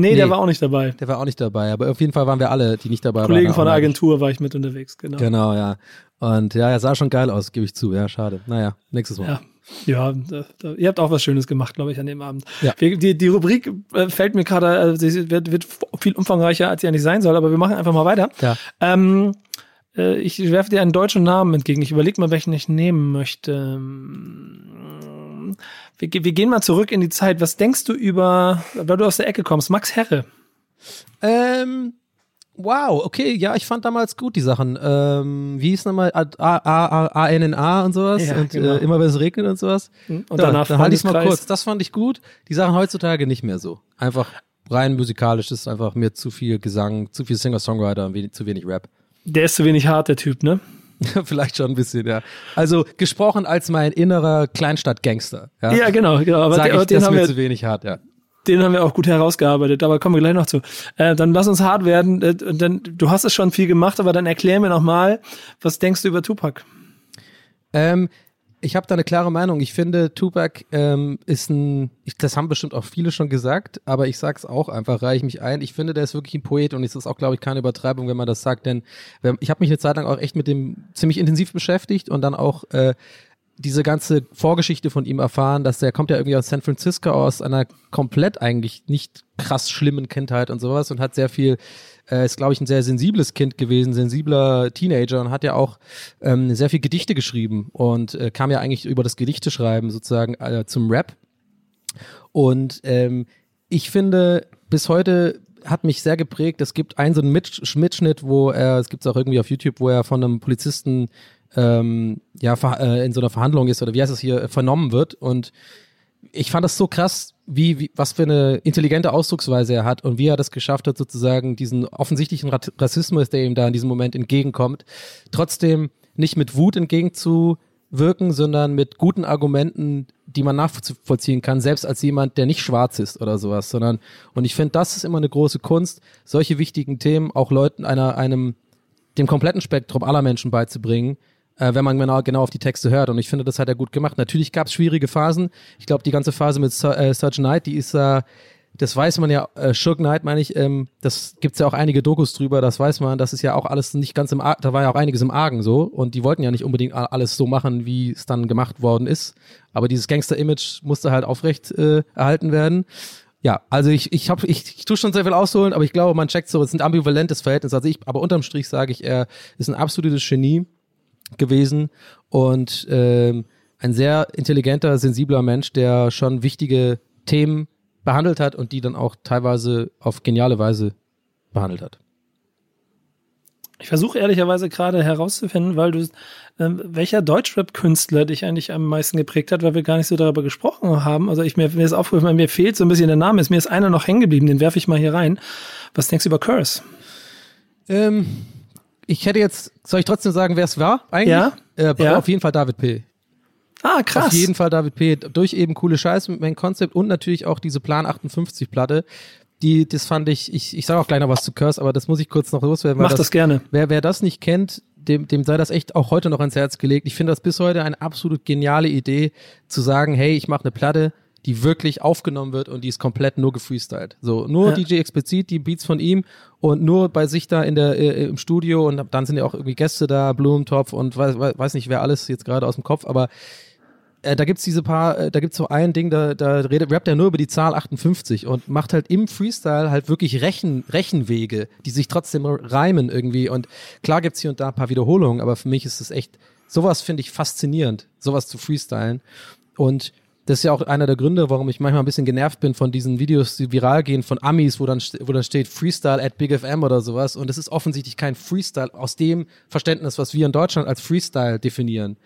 Nee, der Nee. war auch nicht dabei. der war auch nicht dabei, aber auf jeden Fall waren wir alle, die nicht dabei Kollegen waren. von der Agentur war ich mit unterwegs, genau. Genau, ja. Und ja, er sah schon geil aus, gebe ich zu. Ja, schade. Naja, nächstes Mal. Ja. Ja, da, da, ihr habt auch was Schönes gemacht, glaube ich, an dem Abend. Ja. Wir, die, die Rubrik äh, fällt mir gerade, sie wird, wird viel umfangreicher, als sie eigentlich sein soll, aber wir machen einfach mal weiter. Ja. Ähm, äh, ich werfe dir einen deutschen Namen entgegen. Ich überlege mal, welchen ich nehmen möchte. Wir, wir gehen mal zurück in die Zeit. Was denkst du über, weil du aus der Ecke kommst, Max Herre? Ähm, wow, okay, ja, ich fand damals gut die Sachen. Ähm, wie hieß nochmal A, A, A, A, N, N, A und sowas Ja, und genau. äh, immer wenn es regnet und sowas. Und ja, danach dann halte ich mal Freundeskreis. kurz. Das fand ich gut. Die Sachen heutzutage nicht mehr so. Einfach rein musikalisch ist einfach mir zu viel Gesang, zu viel Singer-Songwriter und wenig, zu wenig Rap. Der ist zu wenig hart, der Typ, ne? Vielleicht schon ein bisschen, ja. Also gesprochen als mein innerer Kleinstadt-Gangster. Ja, Ja, genau, genau. Aber Sag ich, den haben wir, zu wenig hart, ja. Den haben wir auch gut herausgearbeitet, aber kommen wir gleich noch zu. Äh, dann lass uns hart werden. Äh, dann, du hast es schon viel gemacht, aber dann erklär mir noch mal, was denkst du über Tupac? Ähm, ich habe da eine klare Meinung. Ich finde, Tupac ähm, ist ein, ich, das haben bestimmt auch viele schon gesagt, aber ich sag's auch einfach, reiche ich mich ein. Ich finde, der ist wirklich ein Poet und es ist auch, glaube ich, keine Übertreibung, wenn man das sagt, denn ich habe mich eine Zeit lang auch echt mit dem ziemlich intensiv beschäftigt und dann auch äh, diese ganze Vorgeschichte von ihm erfahren, dass der kommt ja irgendwie aus San Francisco aus einer komplett eigentlich nicht krass schlimmen Kindheit und sowas und hat sehr viel, äh, ist glaube ich ein sehr sensibles Kind gewesen, sensibler Teenager und hat ja auch ähm, sehr viel Gedichte geschrieben und äh, kam ja eigentlich über das Gedichteschreiben sozusagen äh, zum Rap. Und ähm, ich finde, bis heute hat mich sehr geprägt. Es gibt einen so einen Mitsch- Mitschnitt, wo er, es gibt es auch irgendwie auf YouTube, wo er von einem Polizisten ähm, ja äh, in so einer Verhandlung ist oder wie heißt es hier vernommen wird und ich fand das so krass, wie, wie was für eine intelligente Ausdrucksweise er hat und wie er das geschafft hat, sozusagen diesen offensichtlichen Rassismus, der ihm da in diesem Moment entgegenkommt, trotzdem nicht mit Wut entgegenzuwirken, sondern mit guten Argumenten, die man nachvollziehen kann, selbst als jemand, der nicht schwarz ist oder sowas, sondern und ich finde, das ist immer eine große Kunst, solche wichtigen Themen auch Leuten einer einem dem kompletten Spektrum aller Menschen beizubringen, äh, wenn man genau, genau auf die Texte hört. Und ich finde, das hat er gut gemacht. Natürlich gab es schwierige Phasen. Ich glaube, die ganze Phase mit Su äh, Such Knight, die ist äh, das weiß man ja, äh, Shook Knight meine ich, ähm, das gibt's ja auch einige Dokus drüber, das weiß man, das ist ja auch alles nicht ganz im Argen, da war ja auch einiges im Argen so und die wollten ja nicht unbedingt alles so machen, wie es dann gemacht worden ist, aber dieses Gangster-Image musste halt aufrecht äh, erhalten werden. Ja, also ich, ich habe ich, ich tue schon sehr viel ausholen, aber ich glaube, man checkt so, es ist ein ambivalentes Verhältnis. Also ich, aber unterm Strich sage ich, er ist ein absolutes Genie gewesen und ähm, ein sehr intelligenter, sensibler Mensch, der schon wichtige Themen behandelt hat und die dann auch teilweise auf geniale Weise behandelt hat. Ich versuche ehrlicherweise gerade herauszufinden, weil du, ähm, welcher Deutschrap-Künstler dich eigentlich am meisten geprägt hat, weil wir gar nicht so darüber gesprochen haben. Also ich mir, mir ist aufgefallen, mir fehlt so ein bisschen der Name. Ist mir ist einer noch hängen geblieben, den werfe ich mal hier rein. Was denkst du über Curse? Ähm, ich hätte jetzt, soll ich trotzdem sagen, wer es war eigentlich? Ja. Äh, Ja. Auf jeden Fall David P. Ah, krass. Auf jeden Fall David P. Durch eben coole Scheiße mit meinem Konzept und natürlich auch diese Plan 58 Platte. Die, das fand ich, ich, ich sage auch gleich noch was zu Curse, aber das muss ich kurz noch loswerden. Mach das gerne. Wer, wer das nicht kennt, dem, dem sei das echt auch heute noch ans Herz gelegt. Ich finde das bis heute eine absolut geniale Idee, zu sagen, hey, ich mache eine Platte, die wirklich aufgenommen wird und die ist komplett nur gefreestylt. So, nur Ja. DJ explizit, die Beats von ihm und nur bei sich da in der äh, im Studio und dann sind ja auch irgendwie Gäste da, Blumentopf und weiß, weiß nicht wer alles jetzt gerade aus dem Kopf, aber äh, da gibt's diese paar, äh, da gibt's so ein Ding, da, da redet, rappt er nur über die Zahl 58 und macht halt im Freestyle halt wirklich Rechen, Rechenwege, die sich trotzdem reimen irgendwie. Und klar gibt's hier und da ein paar Wiederholungen, aber für mich ist es echt, sowas finde ich faszinierend, sowas zu freestylen. Und das ist ja auch einer der Gründe, warum ich manchmal ein bisschen genervt bin von diesen Videos, die viral gehen von Amis, wo dann, wo dann steht Freestyle at Big FM oder sowas. Und es ist offensichtlich kein Freestyle aus dem Verständnis, was wir in Deutschland als Freestyle definieren.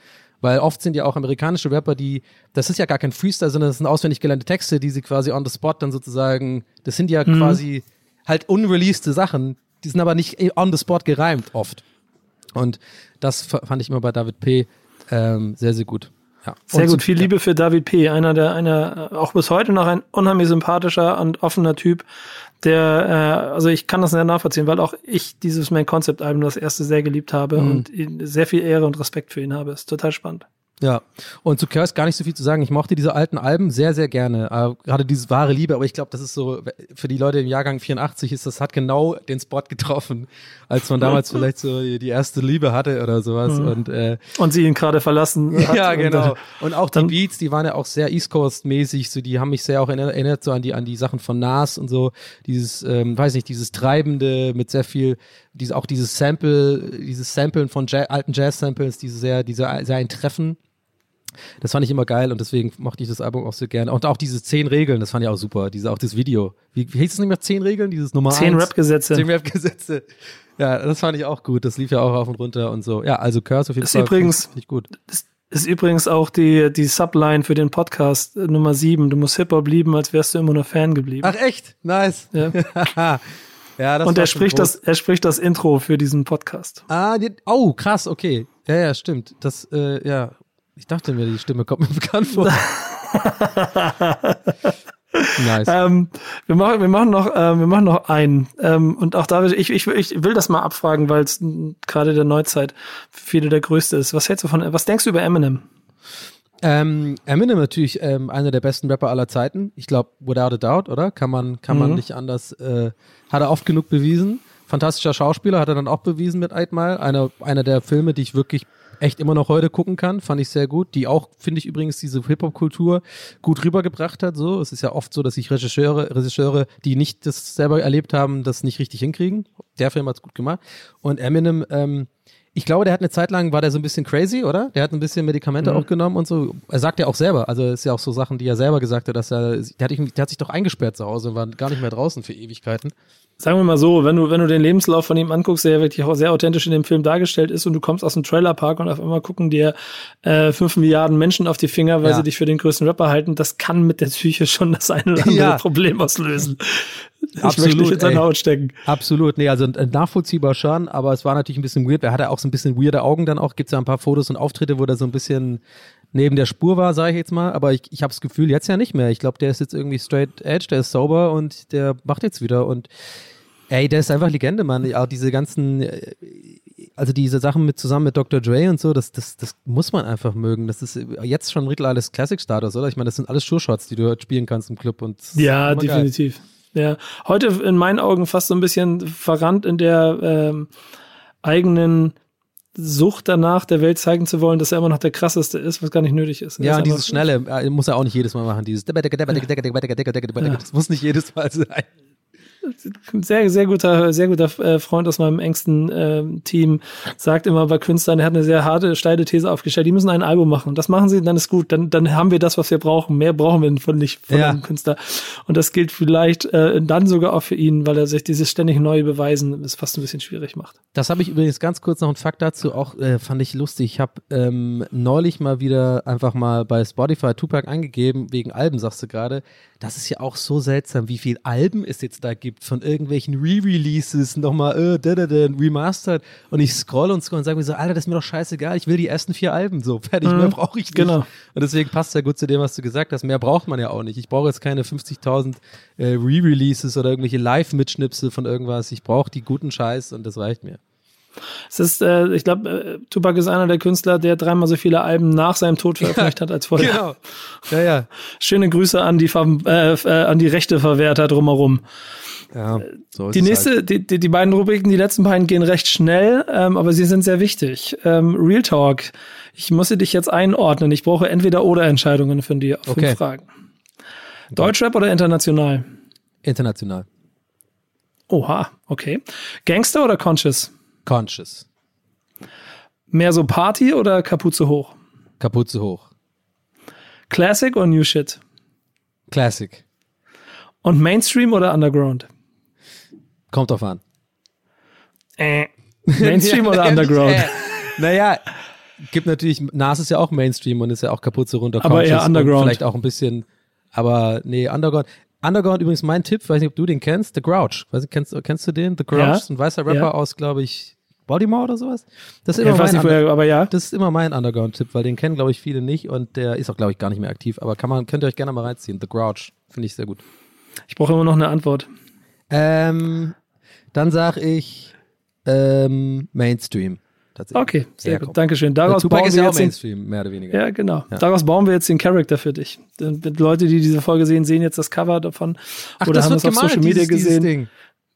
Weil oft sind ja auch amerikanische Rapper, die, das ist ja gar kein Freestyle, sondern das sind auswendig gelernte Texte, die sie quasi on the spot dann sozusagen, das sind ja quasi halt unreleasede Sachen, die sind aber nicht on the spot gereimt oft. Und das fand ich immer bei David P. Ähm, sehr, sehr gut. Ja. Sehr gut, viel Liebe für David P., einer der, einer, äh, auch bis heute noch ein unheimlich sympathischer und offener Typ, der, äh, also ich kann das sehr nachvollziehen, weil auch ich dieses Main Concept Album das erste sehr geliebt habe Mhm. und sehr viel Ehre und Respekt für ihn habe. Ist total spannend. Ja, und zu Curse gar nicht so viel zu sagen. Ich mochte diese alten Alben sehr, sehr gerne. Äh, gerade dieses wahre Liebe, aber ich glaube, das ist so, für die Leute im Jahrgang 84 ist das, hat genau den Spot getroffen, als man damals vielleicht so die erste Liebe hatte oder sowas. Und äh, Und sie ihn gerade verlassen ja, genau. Und auch die Beats, die waren ja auch sehr East Coast mäßig, so die haben mich sehr auch erinnert, erinnert so an die an die Sachen von Nas und so, dieses ähm, weiß nicht, dieses treibende mit sehr viel dieses auch dieses Sample, dieses Samplen von ja alten Jazz Samples, diese sehr diese sehr ein Treffen. Das fand ich immer geil und deswegen mochte ich das Album auch so gerne. Und auch diese zehn Regeln, das fand ich auch super. Diese, auch das Video. Wie, wie hieß es nicht mehr? Zehn Regeln? Dieses Nummer Zehn? Rap-Gesetze. Zehn Rap-Gesetze. Ja, das fand ich auch gut. Das lief ja auch auf und runter und so. Ja, also Curse auf jeden Ist Fall. übrigens- ich gut. Das ist übrigens auch die, die Subline für den Podcast äh, Nummer sieben. Du musst Hip-Hop lieben, als wärst du immer nur Fan geblieben. Ach echt? Nice. Ja. ja, Und er spricht, groß. das, er spricht das Intro für diesen Podcast. Ah, die, oh, krass, okay. Ja, ja, stimmt. Das, äh, ja. Ich dachte mir, die Stimme kommt mir bekannt vor. nice. Ähm, wir, machen, wir, machen noch, äh, wir machen noch einen. Ähm, und auch da, will ich, ich, ich will das mal abfragen, weil es gerade der Neuzeit für viele der größte ist. Was hältst du von, was denkst du über Eminem? Ähm, Eminem natürlich ähm, einer der besten Rapper aller Zeiten. Ich glaube, without a doubt, oder? Kann man, kann man Mhm. nicht anders. Äh, hat er oft genug bewiesen. Fantastischer Schauspieler hat er dann auch bewiesen mit Mile. Einer, einer der Filme, die ich wirklich echt immer noch heute gucken kann, fand ich sehr gut. Die auch, finde ich übrigens, diese Hip-Hop-Kultur gut rübergebracht hat. So, es ist ja oft so, dass sich Regisseure, Regisseure, die nicht das selber erlebt haben, das nicht richtig hinkriegen. Der Film hat's gut gemacht. Und Eminem, ähm, ich glaube, der hat eine Zeit lang, war der so ein bisschen crazy, oder? Der hat ein bisschen Medikamente Mhm. auch genommen und so. Er sagt ja auch selber, also es ist ja auch so Sachen, die er selber gesagt hat, dass er, der hat, der hat sich doch eingesperrt zu Hause und war gar nicht mehr draußen für Ewigkeiten. Sagen wir mal so, wenn du, wenn du den Lebenslauf von ihm anguckst, der wirklich auch sehr authentisch in dem Film dargestellt ist und du kommst aus dem Trailerpark und auf einmal gucken dir äh, fünf Milliarden Menschen auf die Finger, weil Ja. sie dich für den größten Rapper halten, das kann mit der Psyche schon das eine oder andere Ja. Problem auslösen. Ich Absolut, möchte nicht in. Haut stecken. Absolut, nee, also äh, nachvollziehbar schon, aber es war natürlich ein bisschen weird. Er hatte auch so ein bisschen weirde Augen dann auch. Gibt's ja ein paar Fotos und Auftritte, wo der so ein bisschen neben der Spur war, sage ich jetzt mal. Aber ich, ich habe das Gefühl, jetzt ja nicht mehr. Ich glaube, der ist jetzt irgendwie straight edge, der ist sauber und der macht jetzt wieder. Und ey, der ist einfach Legende, Mann. Auch diese ganzen, äh, also diese Sachen mit zusammen mit Dr. Dre und so, das, das, das muss man einfach mögen. Das ist jetzt schon mittlerweile Classic-Status, oder? Ich meine, das sind alles Sure-Shots, die du dort spielen kannst im Club. Und Ja, immer geil. definitiv. Ja, heute in meinen Augen fast so ein bisschen verrannt in der ähm, eigenen Sucht danach, der Welt zeigen zu wollen, dass er immer noch der krasseste ist, was gar nicht nötig ist. Ja, und dieses Schnelle äh, muss er auch nicht jedes Mal machen. Dieses das muss nicht jedes Mal sein. Sehr, sehr guter, sehr guter äh, Freund aus meinem engsten ähm, Team sagt immer bei Künstlern, er hat eine sehr harte, steile These aufgestellt, die müssen ein Album machen. Das machen sie, dann ist gut. Dann, dann haben wir das, was wir brauchen. Mehr brauchen wir von nicht von Ja. einem Künstler. Und das gilt vielleicht äh, dann sogar auch für ihn, weil er sich dieses ständig neue Beweisen es fast ein bisschen schwierig macht. Das habe ich übrigens ganz kurz noch einen Fakt dazu, auch äh, fand ich lustig. Ich habe ähm, neulich mal wieder einfach mal bei Spotify Tupac eingegeben, wegen Alben, sagst du gerade. Das ist ja auch so seltsam, wie viel Alben es jetzt da gibt von irgendwelchen Re-Releases, nochmal äh, da, da, da, remastered. Und ich scroll und scroll und sage mir so, Alter, das ist mir doch scheißegal, ich will die ersten vier Alben so, fertig, mehr brauche ich nicht. genau. Und deswegen passt ja gut zu dem, was du gesagt hast. Mehr braucht man ja auch nicht. Ich brauche jetzt keine 50.000 äh, Re-Releases oder irgendwelche Live-Mitschnipsel von irgendwas. Ich brauche die guten Scheiß und das reicht mir. Es ist, äh, ich glaube, äh, Tupac ist einer der Künstler, der dreimal so viele Alben nach seinem Tod veröffentlicht hat als vorher. Genau. Ja, ja. Schöne Grüße an die, Ver äh, äh, an die Rechteverwerter drumherum. ja so ist Die es nächste, Halt. die, die, die beiden Rubriken, die letzten beiden gehen recht schnell, ähm, aber sie sind sehr wichtig. Ähm, Real Talk. Ich muss dich jetzt einordnen. Ich brauche entweder oder Entscheidungen von dir. Fünf Okay. Fragen. Deutschrap oder international? International. Oha, okay. Gangster oder Conscious? Conscious. Mehr so Party oder Kapuze hoch? Kapuze hoch. Classic oder New Shit? Classic. Und Mainstream oder Underground? Kommt drauf an. Äh. Mainstream oder Underground? Äh, naja, gibt natürlich, Nas ist ja auch Mainstream und ist ja auch Kapuze runter. Aber eher Underground. Vielleicht auch ein bisschen, aber nee, Underground. Underground übrigens mein Tipp, weiß nicht, ob du den kennst, The Grouch. Weiß nicht, kennst, kennst du den? The Grouch Ja. ist ein weißer Rapper Ja. aus, glaube ich, Baltimore oder sowas. Das ist immer mein woher, aber ja. Das ist immer mein Underground-Tipp, weil den kennen, glaube ich, viele nicht und der ist auch, glaube ich, gar nicht mehr aktiv. Aber kann man, könnt ihr euch gerne mal reinziehen. The Grouch. Finde ich sehr gut. Ich brauche immer noch eine Antwort. Ähm, dann sag ich ähm, Mainstream. Tatsächlich. Okay, sehr gut. Dankeschön. Daraus bauen ist wir jetzt den, Mainstream, mehr oder weniger. Ja, genau. Ja. Daraus bauen wir jetzt den Charakter für dich. Die Leute, die diese Folge sehen, sehen jetzt das Cover davon Ach, oder das haben wird es auf gemalt, Social Media dieses, gesehen. Dieses Ding.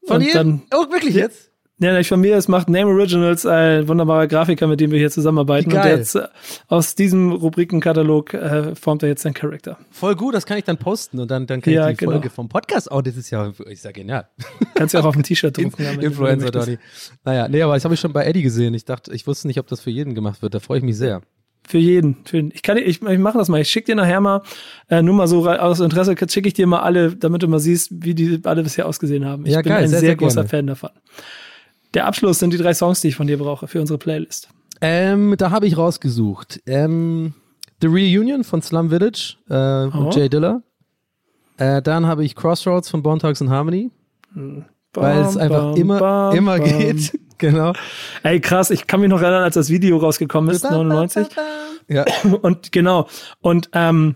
Von dir? oh, wirklich jetzt? Ja, nicht von mir, es macht Name Originals, ein wunderbarer Grafiker, mit dem wir hier zusammenarbeiten. Und jetzt äh, aus diesem Rubrikenkatalog äh, formt er jetzt den Charakter. Voll gut, das kann ich dann posten und dann, dann kann Ja, ich die genau. Folge vom Podcast auch. Das ist ja, ich sag genial. Kannst du auch auf ein T-Shirt drucken. Influencer. Donny. Naja, nee, aber das habe ich schon bei Eddie gesehen. Ich dachte, ich wusste nicht, ob das für jeden gemacht wird. Da freue ich mich sehr. Für jeden. Für jeden. Ich kann, ich, ich mache das mal. Ich schicke dir nachher mal, äh, nur mal so aus Interesse, schicke ich dir mal alle, damit du mal siehst, wie die alle bisher ausgesehen haben. Ich Ja, bin geil, ein sehr, sehr, sehr großer. Fan davon. Der Abschluss sind die drei Songs, die ich von dir brauche für unsere Playlist. Ähm, da habe ich rausgesucht. Ähm, The Reunion von Slum Village äh, Oh. und Jay Dilla. Äh, dann habe ich Crossroads von Bone Thugs and Harmony, weil es einfach bam, immer, bam, immer bam. geht. genau. Ey, krass, ich kann mich noch erinnern, als das Video rausgekommen ist, 99. Ja. Und genau. Und ähm,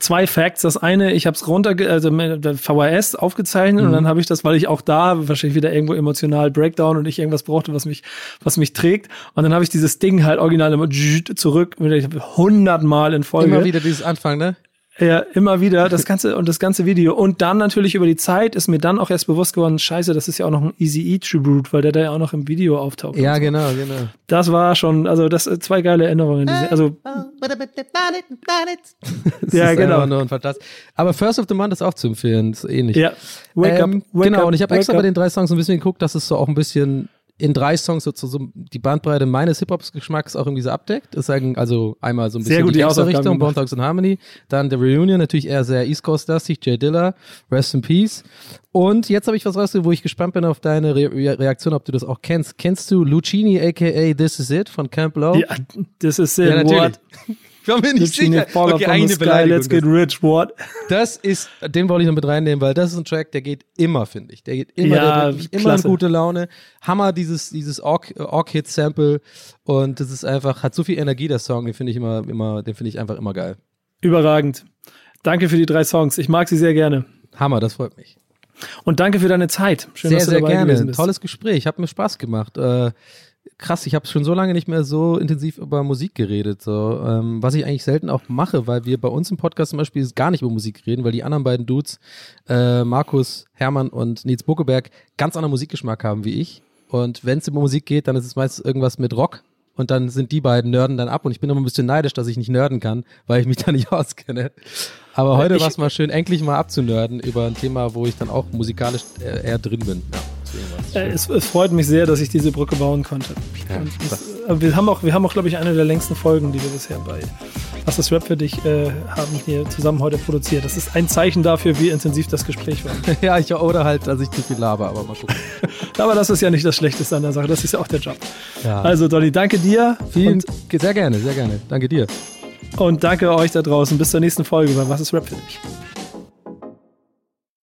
zwei Facts. Das eine, ich habe es runter, also VHS aufgezeichnet und dann habe ich das, weil ich auch da wahrscheinlich wieder irgendwo emotional Breakdown und ich irgendwas brauchte, was mich, was mich trägt. Und dann habe ich dieses Ding halt original immer zurück, hundertmal in Folge. Immer wieder dieses Anfang, ne? Ja, immer wieder das ganze und das ganze Video und dann natürlich über die Zeit ist mir dann auch erst bewusst geworden, scheiße, das ist ja auch noch ein Easy E Tribute, weil der da ja auch noch im Video auftaucht. Ja, genau, genau. Das war schon, also das sind zwei geile Erinnerungen. diese- Also Ja, genau. Aber First of the Month ist auch zu empfehlen, ist ähnlich. ja, wake ähm, up, wake genau, und ich habe extra up. bei den drei Songs ein bisschen geguckt, dass es so auch ein bisschen in drei Songs so, so, so die Bandbreite meines Hip-Hops-Geschmacks auch irgendwie so abdeckt. Das sagen also einmal so ein Sehr bisschen gut die Richtung. Bone Thugs and Harmony, dann The Reunion, natürlich eher sehr East Coast-lastig, Jay Dilla, Rest in Peace. Und jetzt habe ich was rausgesucht, wo ich gespannt bin auf deine Re Re Reaktion, ob du das auch kennst. Kennst du Lucini aka This Is It von Camp Low? ja, ist Ja, it, natürlich. Ich war mir nicht sicher. Okay, eine sky, Beleidigung. let's get rich, what? Das ist, den wollte ich noch mit reinnehmen, weil das ist ein Track, der geht immer, finde ich. Der geht immer, Ja, der bringt mich immer in gute Laune. Hammer, dieses, dieses Orc-Hit-Sample. Und das ist einfach, hat so viel Energie, der Song, den finde ich immer, immer, den finde ich einfach immer geil. Überragend. Danke für die drei Songs. Ich mag sie sehr gerne. Hammer, das freut mich. Und danke für deine Zeit. Schön, sehr, dass du sehr dabei gerne. gewesen Ein bist. tolles Gespräch, hat mir Spaß gemacht. Äh, krass, ich habe schon so lange nicht mehr so intensiv über Musik geredet, so ähm, was ich eigentlich selten auch mache, weil wir bei uns im Podcast zum Beispiel gar nicht über Musik reden, weil die anderen beiden Dudes, äh, Markus Hermann und Nils Buckeberg, ganz anderen Musikgeschmack haben wie ich. Und wenn es über Musik geht, dann ist es meistens irgendwas mit Rock. Und dann sind die beiden Nerden dann ab und ich bin immer ein bisschen neidisch, dass ich nicht nerden kann, weil ich mich da nicht auskenne. Aber heute Ich- war es mal schön, endlich mal abzunörden über ein Thema, wo ich dann auch musikalisch eher, eher drin bin. Ja, Äh, es, es freut mich sehr, dass ich diese Brücke bauen konnte. Ja, es, äh, wir haben auch, wir haben auch, glaube ich, eine der längsten Folgen, die wir bisher bei Was das Rap für dich äh, haben hier zusammen heute produziert. Das ist ein Zeichen dafür, wie intensiv das Gespräch war. Ja, ich oder halt, dass ich zu viel laber, aber mal gucken. Aber das ist ja nicht das Schlechteste an der Sache. Das ist ja auch der Job. Ja. Also, Dolly, danke dir. Vielen, sehr gerne, sehr gerne. Danke dir. und danke euch da draußen. Bis zur nächsten Folge bei Was ist Rap für dich?